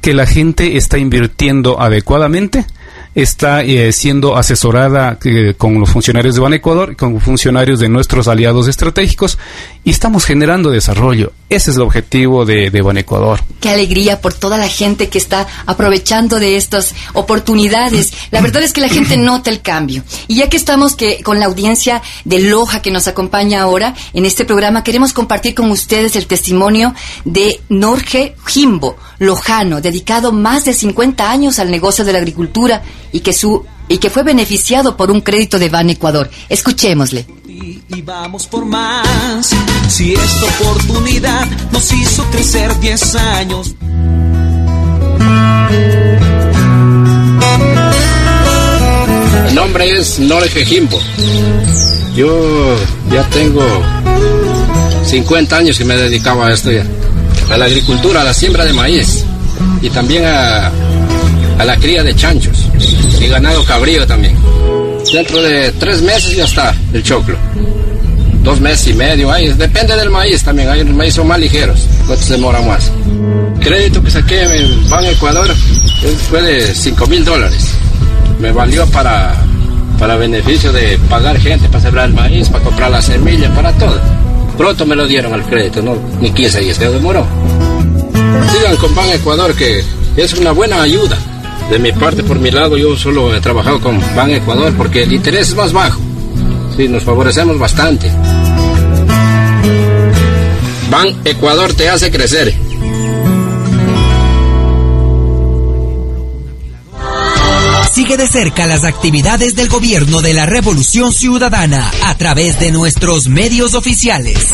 que la gente está invirtiendo adecuadamente está eh, siendo asesorada eh, con los funcionarios de Ban Ecuador, con funcionarios de nuestros aliados estratégicos y estamos generando desarrollo. Ese es el objetivo de, de Ban Ecuador. Qué alegría por toda la gente que está aprovechando de estas oportunidades. La verdad es que la gente nota el cambio. Y ya que estamos que, con la audiencia de Loja que nos acompaña ahora en este programa, queremos compartir con ustedes el testimonio de Norge Jimbo, lojano, dedicado más de 50 años al negocio de la agricultura y que su y que fue beneficiado por un crédito de Ban Ecuador. Escuchémosle. Y vamos por más. Si esta oportunidad nos hizo crecer 10 años. El nombre es Norge Jimbo. Yo ya tengo 50 años que me dedicaba a esto ya. A la agricultura, a la siembra de maíz y también a, a la cría de chanchos y ganado cabrío también. Dentro de tres meses ya está el choclo. Dos meses y medio, ahí, depende del maíz también, hay maíz son más ligeros, otros demoran más. Crédito que saqué en Ban Ecuador fue de 5 mil dólares. Me valió para, para beneficio de pagar gente para sembrar el maíz, para comprar la semilla, para todo. Pronto me lo dieron al crédito, no, ni 15 días, se demoró. Sigan con Ban Ecuador que es una buena ayuda. De mi parte, por mi lado, yo solo he trabajado con Ban Ecuador porque el interés es más bajo. Sí, nos favorecemos bastante. Ban Ecuador te hace crecer. Sigue de cerca las actividades del gobierno de la Revolución Ciudadana a través de nuestros medios oficiales.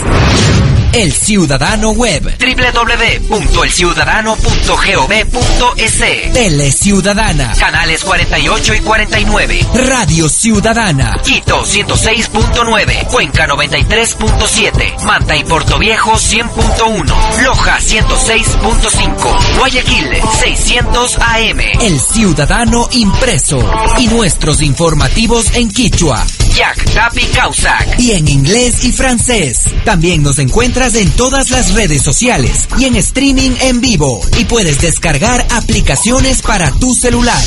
El Ciudadano Web. www.elciudadano.gov.es. Tele Ciudadana. Canales 48 y 49. Radio Ciudadana. Quito 106.9. Cuenca 93.7. Manta y Puerto Viejo 100.1. Loja 106.5. Guayaquil 600 AM. El Ciudadano Impreso. Y nuestros informativos en Quichua. Jack Tapi Causac. Y en inglés y francés. También nos encuentras en todas las redes sociales y en streaming en vivo. Y puedes descargar aplicaciones para tu celular.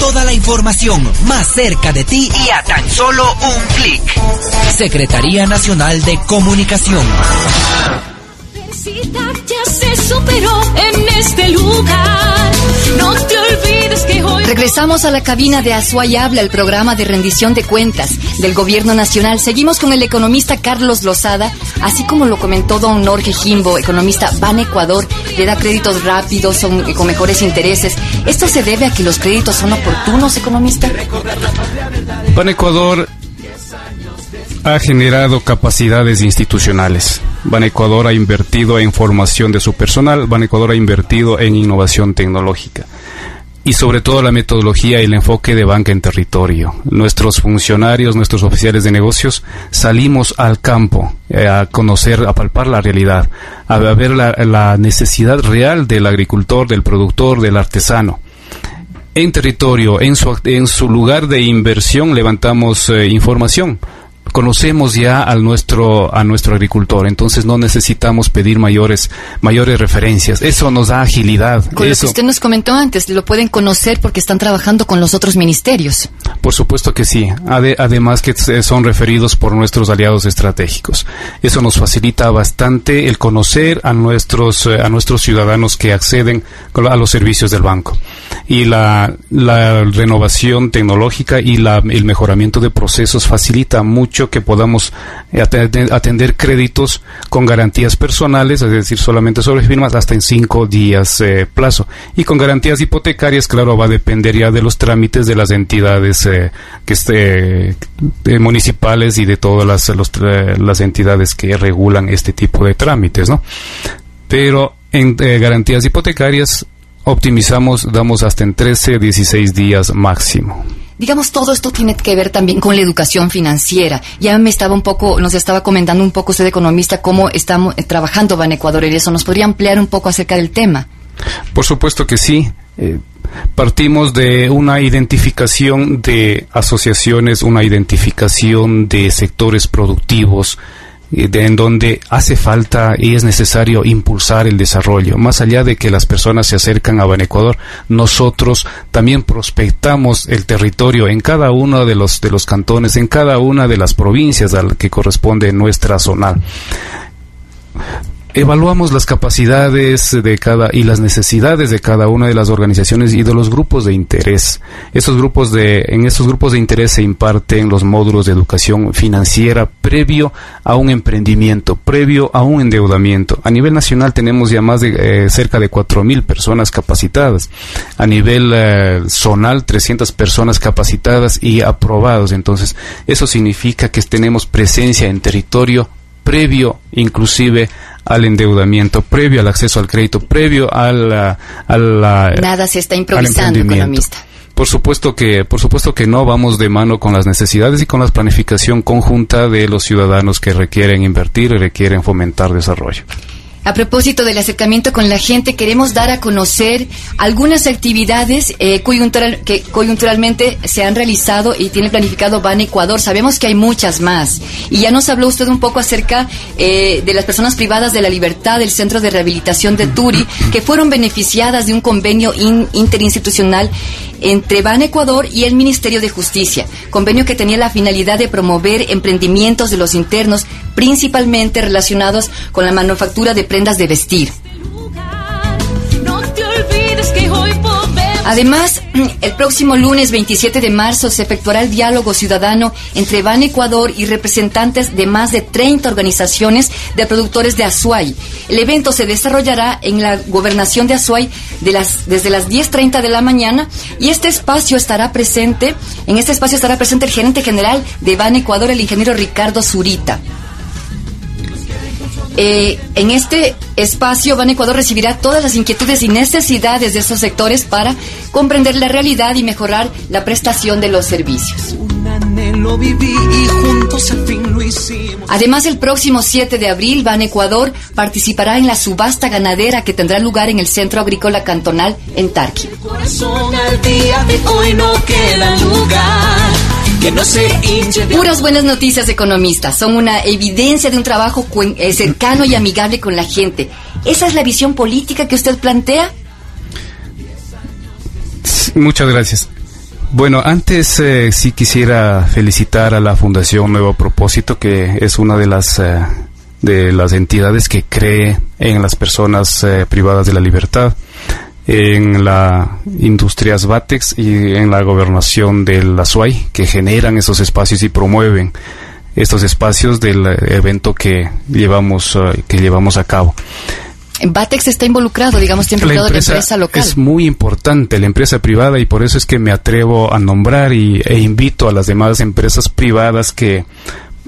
Toda la información más cerca de ti y a tan solo un clic. Secretaría Nacional de Comunicación. Regresamos a la cabina de Azuay Habla, el programa de rendición de cuentas del Gobierno Nacional. Seguimos con el economista Carlos Lozada, así como lo comentó don Norge Jimbo, economista Ban Ecuador, le da créditos rápidos, son, con mejores intereses. ¿Esto se debe a que los créditos son oportunos, economista? Ban Ecuador ha generado capacidades institucionales. Ban Ecuador ha invertido en formación de su personal, Ban Ecuador ha invertido en innovación tecnológica y sobre todo la metodología y el enfoque de banca en territorio. Nuestros funcionarios, nuestros oficiales de negocios salimos al campo eh, a conocer, a palpar la realidad, a, ver la, necesidad real del agricultor, del productor, del artesano en territorio, en su, en su lugar de inversión, levantamos eh, información conocemos ya al nuestro a nuestro agricultor, entonces no necesitamos pedir mayores mayores referencias. Eso nos da agilidad. Con lo que usted nos comentó antes, lo pueden conocer porque están trabajando con los otros ministerios. Por supuesto que sí. además que son referidos por nuestros aliados estratégicos. Eso nos facilita bastante el conocer a nuestros eh, a nuestros ciudadanos que acceden a los servicios del banco y la, la renovación tecnológica y la, el mejoramiento de procesos facilita mucho que podamos atender, créditos con garantías personales, es decir, solamente sobre firmas hasta en cinco días eh, plazo. Y con garantías hipotecarias, claro, va a depender ya de los trámites de las entidades eh, que esté, municipales y de todas las, las entidades que regulan este tipo de trámites, ¿no? Pero en eh, garantías hipotecarias optimizamos, damos hasta en 13, 16 días máximo. Digamos, todo esto tiene que ver también con la educación financiera. Ya me estaba un poco, nos estaba comentando un poco usted economista cómo estamos eh, trabajando en Ecuador y eso. ¿Nos podría ampliar un poco acerca del tema? Por supuesto que sí. Eh, partimos de una identificación de asociaciones, una identificación de sectores productivos, en donde hace falta y es necesario impulsar el desarrollo. Más allá de que las personas se acercan a Ban Ecuador, nosotros también prospectamos el territorio en cada uno de los, de los cantones, en cada una de las provincias a que corresponde nuestra zona evaluamos las capacidades de cada y las necesidades de cada una de las organizaciones y de los grupos de interés. Esos grupos de en esos grupos de interés se imparten los módulos de educación financiera previo a un emprendimiento, previo a un endeudamiento. A nivel nacional tenemos ya más de eh, cerca de cuatro mil personas capacitadas. A nivel eh, zonal 300 personas capacitadas y aprobados. Entonces, eso significa que tenemos presencia en territorio previo inclusive al endeudamiento, previo al acceso al crédito, previo a la... Nada se está improvisando, economista. Por supuesto que, por supuesto que no vamos de mano con las necesidades y con la planificación conjunta de los ciudadanos que requieren invertir y requieren fomentar desarrollo. A propósito del acercamiento con la gente, queremos dar a conocer algunas actividades eh, que coyunturalmente se han realizado y tiene planificado Ban Ecuador. Sabemos que hay muchas más. Y ya nos habló usted un poco acerca eh, de las personas privadas de la libertad del Centro de Rehabilitación de Turi, que fueron beneficiadas de un convenio interinstitucional entre Ban Ecuador y el Ministerio de Justicia, convenio que tenía la finalidad de promover emprendimientos de los internos, principalmente relacionados con la manufactura de de vestir. Además, el próximo lunes 27 de marzo se efectuará el diálogo ciudadano entre Ban Ecuador y representantes de más de 30 organizaciones de productores de Azuay. El evento se desarrollará en la gobernación de Azuay de las, desde las 10.30 de la mañana y este espacio estará presente, en este espacio estará presente el gerente general de Ban Ecuador, el ingeniero Ricardo Zurita. Eh, en este espacio, Ban Ecuador recibirá todas las inquietudes y necesidades de esos sectores para comprender la realidad y mejorar la prestación de los servicios. Además, el próximo 7 de abril, Ban Ecuador participará en la subasta ganadera que tendrá lugar en el Centro Agrícola Cantonal en Tarqui. Puras buenas noticias, economistas. Son una evidencia de un trabajo eh, cercano y amigable con la gente. ¿Esa es la visión política que usted plantea? Muchas gracias. Bueno, antes eh, sí quisiera felicitar a la Fundación Nuevo Propósito, que es una de las eh, de las entidades que cree en las personas privadas de la libertad en la Industrias Batex y en la gobernación del la que generan esos espacios y promueven estos espacios del evento que llevamos, eh, que llevamos a cabo. Batex está involucrado, digamos, tiene la empresa, empresa local. Es muy importante la empresa privada y por eso es que me atrevo a nombrar y, e invito a las demás empresas privadas que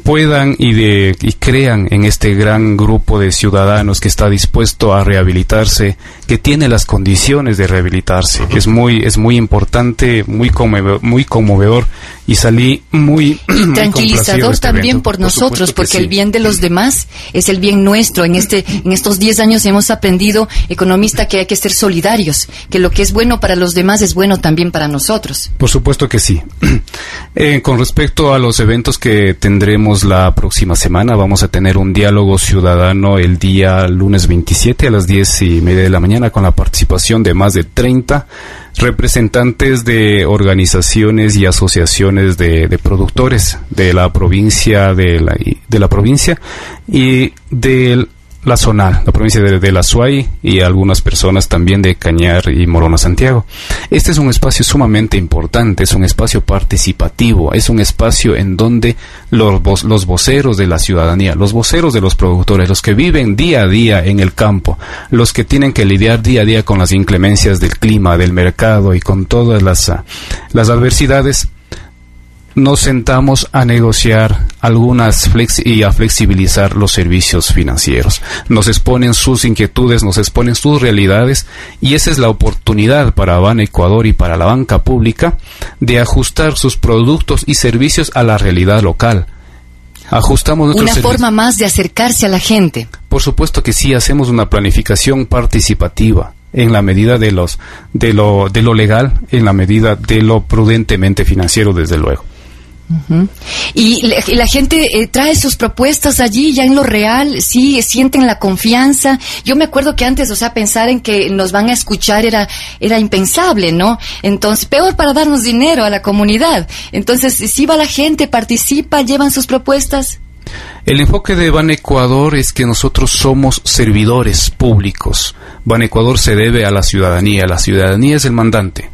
puedan y, de, y crean en este gran grupo de ciudadanos que está dispuesto a rehabilitarse, que tiene las condiciones de rehabilitarse. Es muy, es muy importante, muy conmovedor, muy conmovedor y salí muy, muy tranquilizador este también evento. por nosotros, porque sí. el bien de los demás es el bien nuestro. En este, en estos 10 años hemos aprendido, economista, que hay que ser solidarios, que lo que es bueno para los demás es bueno también para nosotros. Por supuesto que sí. Eh, con respecto a los eventos que tendremos la próxima semana, vamos a tener un diálogo ciudadano el día lunes 27 a las 10 y media de la mañana con la participación de más de 30 representantes de organizaciones y asociaciones de, productores de la provincia de la, de la provincia y de la zona, la provincia de, de la Suay y algunas personas también de Cañar y Morona Santiago. Este es un espacio sumamente importante, es un espacio participativo, es un espacio en donde los, los voceros de la ciudadanía, los voceros de los productores, los que viven día a día en el campo, los que tienen que lidiar día a día con las inclemencias del clima, del mercado y con todas las, las adversidades, nos sentamos a negociar algunas flex y a flexibilizar los servicios financieros. Nos exponen sus inquietudes, nos exponen sus realidades y esa es la oportunidad para Habana Ecuador y para la banca pública de ajustar sus productos y servicios a la realidad local. Ajustamos Una forma más de acercarse a la gente. Por supuesto que sí, hacemos una planificación participativa en la medida de los de lo de lo legal, en la medida de lo prudentemente financiero, desde luego. Y la, y la gente eh, trae sus propuestas allí, ya en lo real, sí, sienten la confianza. Yo me acuerdo que antes, o sea, pensar en que nos van a escuchar era, era impensable, ¿no? Entonces, peor para darnos dinero a la comunidad. Entonces, si va la gente, participa, llevan sus propuestas. El enfoque de Ban Ecuador es que nosotros somos servidores públicos. Ban Ecuador se debe a la ciudadanía, la ciudadanía es el mandante.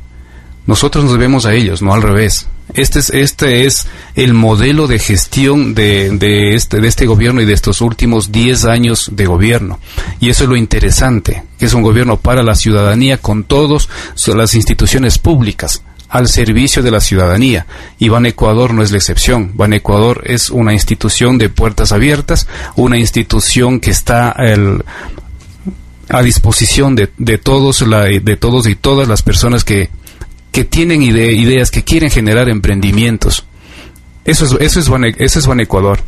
Nosotros nos debemos a ellos, no al revés. Este es, este es el modelo de gestión de, de, este, de este gobierno y de estos últimos 10 años de gobierno. Y eso es lo interesante, que es un gobierno para la ciudadanía con todas las instituciones públicas al servicio de la ciudadanía. Y Ban Ecuador no es la excepción. Ban Ecuador es una institución de puertas abiertas, una institución que está a disposición de, de todos la, de todos y todas las personas que, que tienen ide- ideas, que quieren generar emprendimientos. Eso es, eso es, eso es Ban Ecuador.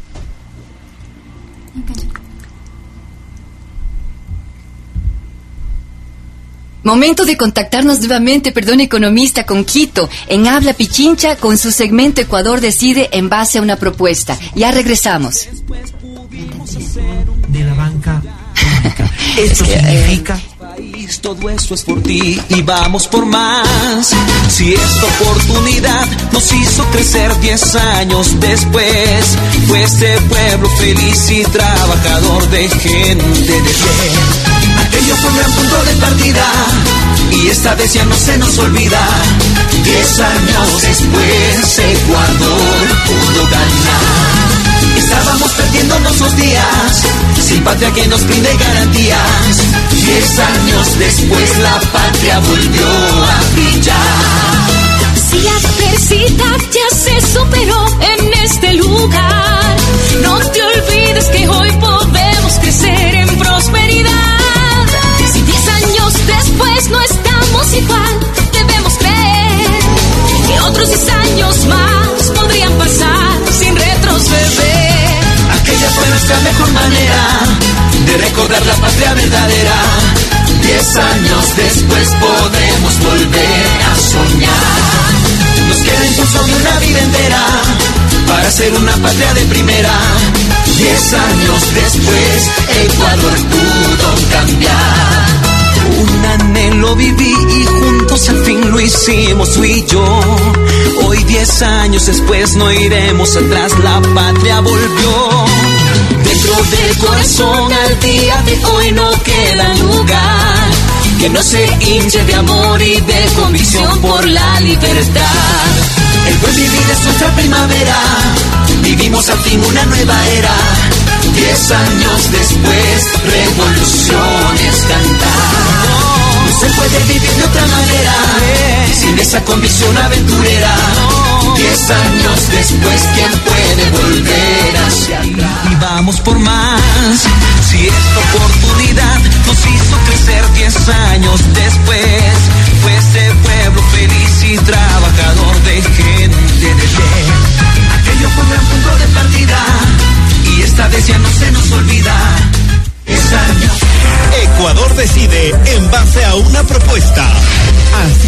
Momento de contactarnos nuevamente, perdón, economista, con Quito, en Habla Pichincha, con su segmento Ecuador Decide en base a una propuesta. Ya regresamos. de la banca pública. Esto significa todo eso es por ti y vamos por más. Si esta oportunidad nos hizo crecer 10 años después, fue este pueblo feliz y trabajador de gente de bien. Aquello fue un gran punto de partida y esta vez ya no se nos olvida. 10 años después, Ecuador pudo ganar. Estábamos perdiendo nuestros días, sin patria que nos brinde garantías. Diez años después la patria volvió a brillar. Si la adversidad ya se superó en este lugar, no te olvides que hoy podemos crecer en prosperidad. Si diez años después no estamos igual, debemos creer que otros diez años más Nuestra mejor manera de recordar la patria verdadera. Diez años después podremos volver a soñar. Nos queda impulso una vida entera para ser una patria de primera. Diez años después, Ecuador pudo cambiar. Un anhelo viví y juntos al fin lo hicimos tú y yo. Hoy diez años después no iremos atrás, la patria volvió. Del corazón al día de hoy no queda lugar que no se hinche de amor y de convicción por la libertad. El buen vivir es nuestra primavera, vivimos al fin una nueva era. Diez años después, revoluciones cantar. No se puede vivir de otra manera, sin esa convicción aventurera. Diez años después, ¿quién puede volver hacia atrás? Y vamos por más. Si esta oportunidad nos hizo crecer diez años después, fue ese pueblo feliz y trabajador de gente de bien. Aquello fue un gran punto de partida y esta vez ya no se nos olvida. Diez años. Ecuador decide en base a una propuesta,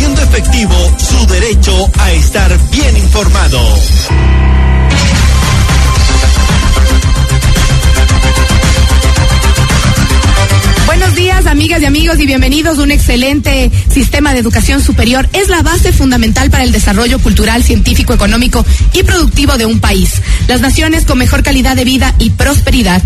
haciendo efectivo su derecho a estar bien informado. Buenos días, amigas y amigos, y bienvenidos. Un excelente sistema de educación superior es la base fundamental para el desarrollo cultural, científico, económico y productivo de un país. Las naciones con mejor calidad de vida y prosperidad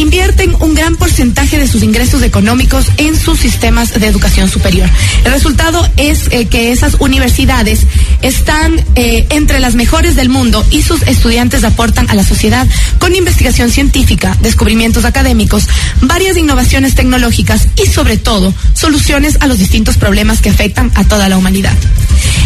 invierten un gran porcentaje de sus ingresos económicos en sus sistemas de educación superior. El resultado es eh, que esas universidades están eh, entre las mejores del mundo y sus estudiantes aportan a la sociedad con investigación científica, descubrimientos académicos, varias innovaciones tecnológicas y sobre todo soluciones a los distintos problemas que afectan a toda la humanidad.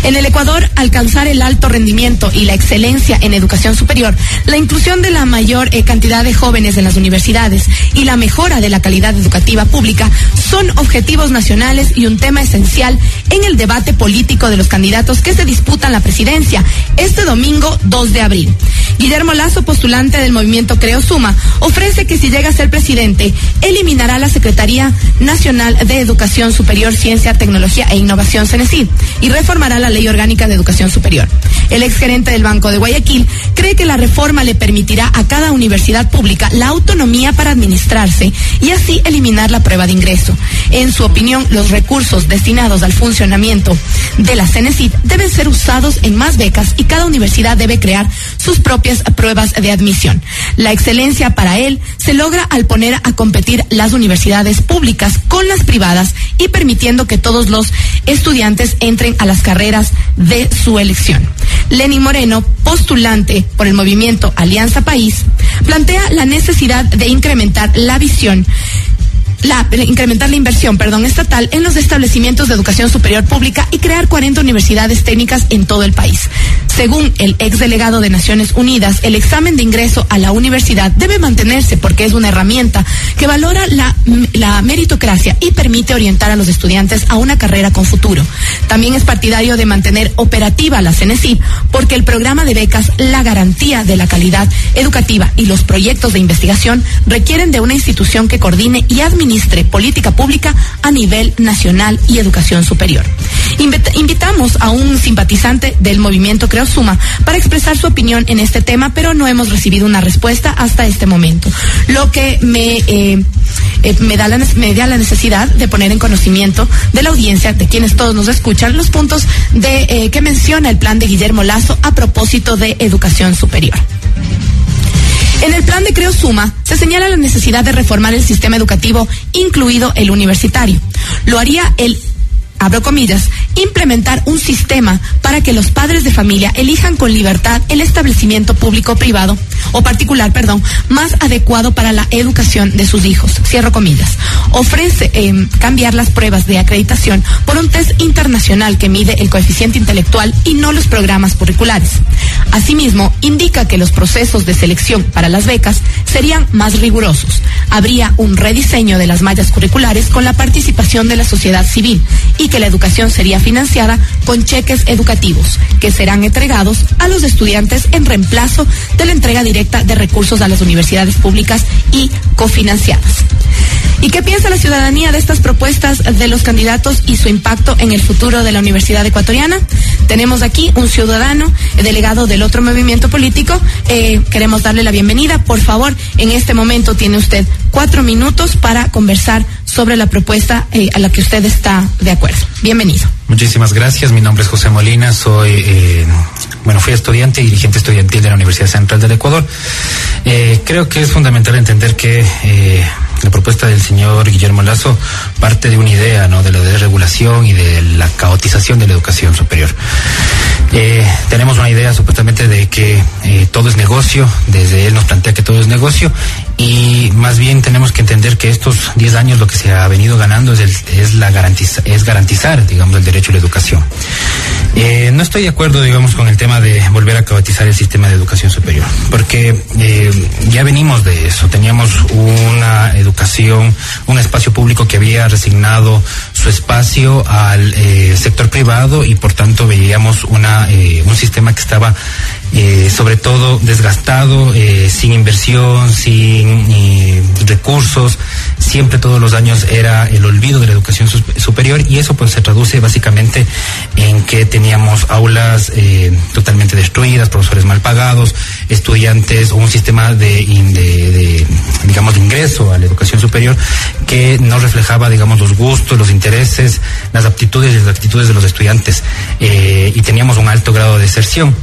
En el Ecuador, alcanzar el alto rendimiento y la excelencia en educación superior, la inclusión de la mayor eh, cantidad de jóvenes en las universidades y la mejora de la calidad educativa pública son objetivos nacionales y un tema esencial en el debate político de los candidatos que se disputan la presidencia este domingo 2 de abril. Guillermo Lazo, postulante del movimiento Creo Suma, ofrece que si llega a ser presidente, eliminará la Secretaría Nacional de Educación Superior, Ciencia, Tecnología e Innovación, CENESID, y reformará la Ley Orgánica de Educación Superior. El exgerente del Banco de Guayaquil cree que la reforma le permitirá a cada universidad pública la autonomía para administrarse y así eliminar la prueba de ingreso. En su opinión, los recursos destinados al funcionamiento de la CENESID deben ser usados en más becas y cada universidad debe crear sus propias pruebas de admisión. La excelencia para él se logra al poner a competir las universidades públicas con las privadas y permitiendo que todos los estudiantes entren a las carreras de su elección. Lenin Moreno, postulante por el movimiento Alianza País, plantea la necesidad de incrementar la visión la, incrementar la inversión, perdón, estatal en los establecimientos de educación superior pública y crear 40 universidades técnicas en todo el país. Según el ex delegado de Naciones Unidas, el examen de ingreso a la universidad debe mantenerse porque es una herramienta que valora la, meritocracia y permite orientar a los estudiantes a una carrera con futuro. También es partidario de mantener operativa la CENESID porque el programa de becas, la garantía de la calidad educativa y los proyectos de investigación requieren de una institución que coordine y administre política pública a nivel nacional y educación superior. Invitamos a un simpatizante del movimiento Creo Suma para expresar su opinión en este tema, pero no hemos recibido una respuesta hasta este momento. Lo que me, eh, eh, me, da la, me da la necesidad de poner en conocimiento de la audiencia, de quienes todos nos escuchan, los puntos de eh, que menciona el plan de Guillermo Lazo a propósito de educación superior. En el plan de Creo Suma se señala la necesidad de reformar el sistema educativo, incluido el universitario. Lo haría el abro comillas, implementar un sistema para que los padres de familia elijan con libertad el establecimiento público privado o particular, perdón, más adecuado para la educación de sus hijos. Cierro comillas. Ofrece eh, cambiar las pruebas de acreditación por un test internacional que mide el coeficiente intelectual y no los programas curriculares. Asimismo, indica que los procesos de selección para las becas serían más rigurosos. Habría un rediseño de las mallas curriculares con la participación de la sociedad civil y que la educación sería financiada con cheques educativos que serán entregados a los estudiantes en reemplazo de la entrega directa de recursos a las universidades públicas y cofinanciadas. ¿Y qué piensa la ciudadanía de estas propuestas de los candidatos y su impacto en el futuro de la Universidad Ecuatoriana? Tenemos aquí un ciudadano, delegado del otro movimiento político. Eh, queremos darle la bienvenida. Por favor, en este momento tiene usted cuatro minutos para conversar sobre la propuesta eh, a la que usted está de acuerdo. Bienvenido. Muchísimas gracias. Mi nombre es José Molina. Soy, eh, bueno, fui estudiante y dirigente estudiantil de la Universidad Central del Ecuador. Eh, creo que es fundamental entender que eh, la propuesta del señor Guillermo Lazo parte de una idea, ¿no? De la desregulación y de la caotización de la educación superior. Eh, tenemos una idea supuestamente de que eh, todo es negocio, desde él nos plantea que todo es negocio y más bien tenemos que entender que estos 10 años lo que se ha venido ganando es, la garantiza, es garantizar, digamos, el derecho a la educación. Eh, no estoy de acuerdo, digamos, con el tema de volver a caotizar el sistema de educación superior, porque ya venimos de eso. Teníamos una educación, un espacio público que había resignado su espacio al eh, sector privado y por tanto veíamos una, eh, un sistema que estaba eh, sobre todo desgastado, sin inversión, sin recursos, siempre todos los años era el olvido de la educación su superior y eso pues se traduce básicamente en que teníamos aulas totalmente destruidas, profesores mal pagados, estudiantes o un sistema de, digamos de ingreso a la educación superior que no reflejaba digamos los gustos, los intereses, las aptitudes y las actitudes de los estudiantes eh, y teníamos un alto grado de deserción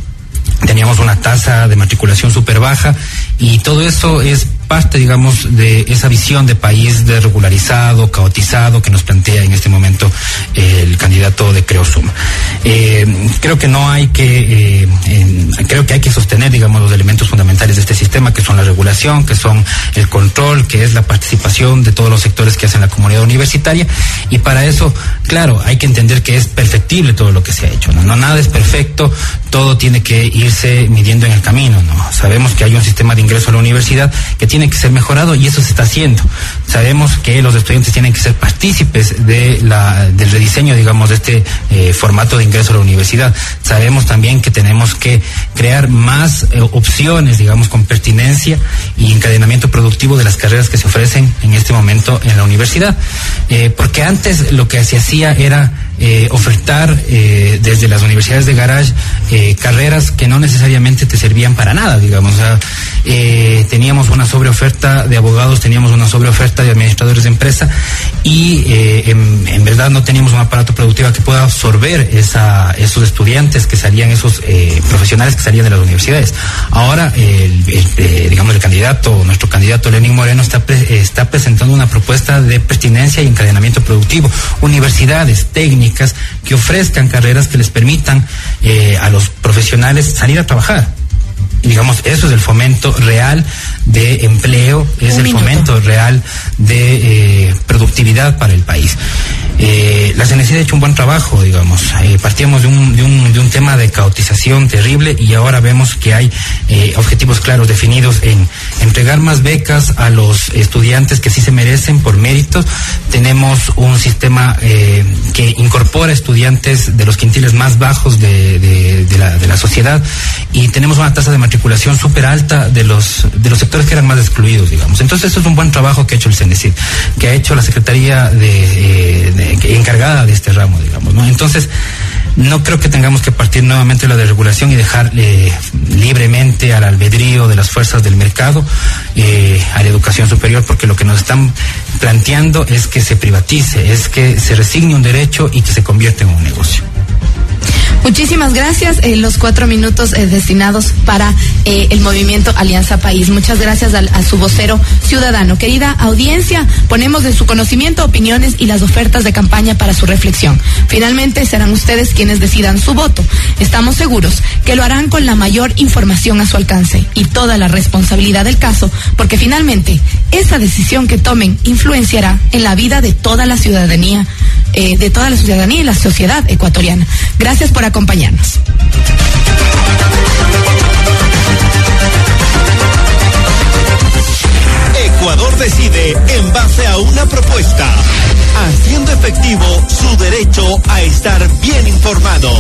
teníamos una tasa de matriculación súper baja y todo eso es parte, digamos, de esa visión de país desregularizado, caotizado que nos plantea en este momento eh, el candidato de Creosum. Eh, creo que no hay que, creo que hay que sostener, digamos, los elementos que son la regulación, que son el control, que es la participación de todos los sectores que hacen la comunidad universitaria, y para eso, claro, hay que entender que es perfectible todo lo que se ha hecho, ¿no? nada es perfecto, todo tiene que irse midiendo en el camino, ¿no? Sabemos que hay un sistema de ingreso a la universidad que tiene que ser mejorado y eso se está haciendo. Sabemos que los estudiantes tienen que ser partícipes del rediseño, digamos, de este eh, formato de ingreso a la universidad. Sabemos también que tenemos que crear más eh, opciones, digamos, con pertinencia y encadenamiento productivo de las carreras que se ofrecen en este momento en la universidad. Eh, porque antes lo que se hacía era eh, ofertar eh, desde las universidades de garage eh, carreras que no necesariamente te servían para nada, digamos. O sea, teníamos una sobreoferta de abogados, teníamos una sobreoferta de administradores de empresa y en, verdad no teníamos un aparato productivo que pueda absorber esos estudiantes que salían, esos profesionales que salían de las universidades. Ahora, digamos, el candidato, nuestro candidato Lenín Moreno está, pre, está presentando una propuesta de pertinencia y encadenamiento productivo. Universidades, técnicas que ofrezcan carreras que les permitan eh, a los profesionales salir a trabajar digamos, eso es el fomento real de empleo, es Un el minuto. fomento real de eh, productividad para el país. Eh, la CNC ha hecho un buen trabajo, digamos. Eh, partíamos de un, de, un, de un tema de caotización terrible y ahora vemos que hay eh, objetivos claros definidos en entregar más becas a los estudiantes que sí se merecen por méritos. Tenemos un sistema que incorpora estudiantes de los quintiles más bajos de, de, la, de la sociedad y tenemos una tasa de matriculación súper alta de los, de los sectores que eran más excluidos, digamos. Entonces, eso es un buen trabajo que ha hecho el CENESID, que ha hecho la Secretaría eh, encargada de este ramo, digamos. Entonces, no creo que tengamos que partir nuevamente de la desregulación y dejar eh, libremente al albedrío de las fuerzas del mercado eh, a la educación superior, porque lo que nos están planteando es que se privatice, es que se resigne un derecho y que se convierta en un negocio. Muchísimas gracias. Eh, los cuatro minutos eh, destinados para eh, el movimiento Alianza País. Muchas gracias a, a, su vocero ciudadano. Querida audiencia, ponemos de su conocimiento opiniones y las ofertas de campaña para su reflexión. Finalmente serán ustedes quienes decidan su voto. Estamos seguros que lo harán con la mayor información a su alcance y toda la responsabilidad del caso, porque finalmente esa decisión que tomen influenciará en la vida de toda la ciudadanía, eh, de toda la ciudadanía y la sociedad ecuatoriana. Gracias por acompañarnos. Ecuador decide en base a una propuesta, haciendo efectivo su derecho a estar bien informado.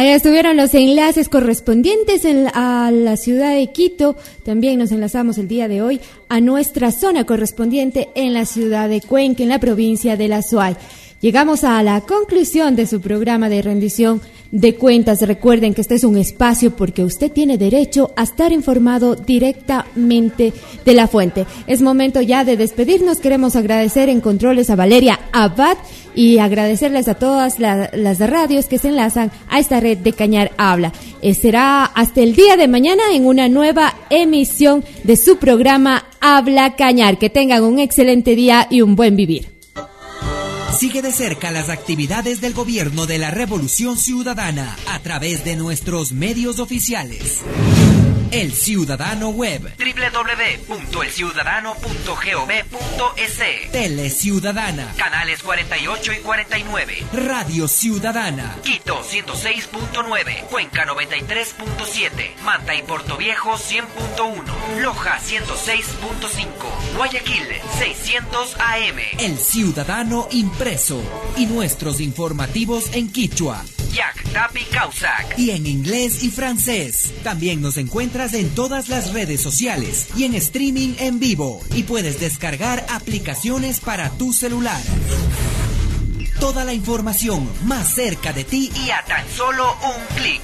Ahí estuvieron los enlaces correspondientes en, a la ciudad de Quito. También nos enlazamos el día de hoy a nuestra zona correspondiente en la ciudad de Cuenca, en la provincia de La Suay. Llegamos a la conclusión de su programa de rendición de cuentas. Recuerden que este es un espacio porque usted tiene derecho a estar informado directamente de la fuente. Es momento ya de despedirnos. Queremos agradecer en controles a Valeria Abad y agradecerles a todas las radios que se enlazan a esta red de Cañar Habla. Eh, será hasta el día de mañana en una nueva emisión de su programa Habla Cañar. Que tengan un excelente día y un buen vivir. Sigue de cerca las actividades del gobierno de la Revolución Ciudadana a través de nuestros medios oficiales. El Ciudadano Web. www.elciudadano.gov.es. Tele Ciudadana. Canales 48 y 49. Radio Ciudadana. Quito 106.9. Cuenca 93.7. Manta y Portoviejo 100.1. Loja 106.5. Guayaquil 600 AM. El Ciudadano Impreso. Y nuestros informativos en Quichua. Jack Tapi Causac. Y en inglés y francés. También nos encuentras en todas las redes sociales y en streaming en vivo. Y puedes descargar aplicaciones para tu celular. Toda la información más cerca de ti y a tan solo un clic.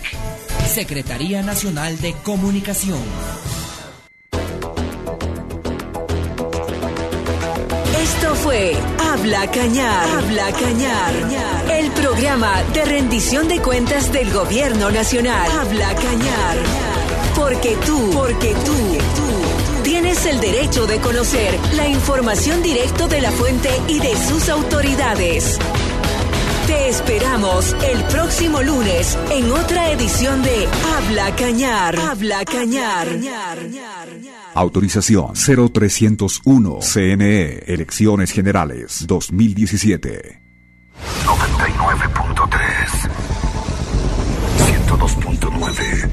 Secretaría Nacional de Comunicación. Esto fue Habla Cañar. Habla Cañar. El programa de rendición de cuentas del Gobierno Nacional. Habla Cañar. Porque tú, porque tú, tienes el derecho de conocer la información directa de la fuente y de sus autoridades. Te esperamos el próximo lunes en otra edición de Habla Cañar. Habla Cañar. Autorización 0301 CNE Elecciones Generales 2017. 99.3 102.9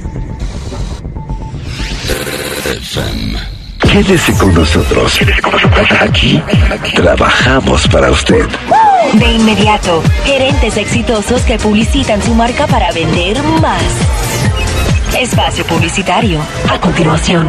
FM. Quédese con nosotros. Aquí trabajamos para usted. De inmediato, gerentes exitosos que publicitan su marca para vender más. Espacio publicitario. A continuación.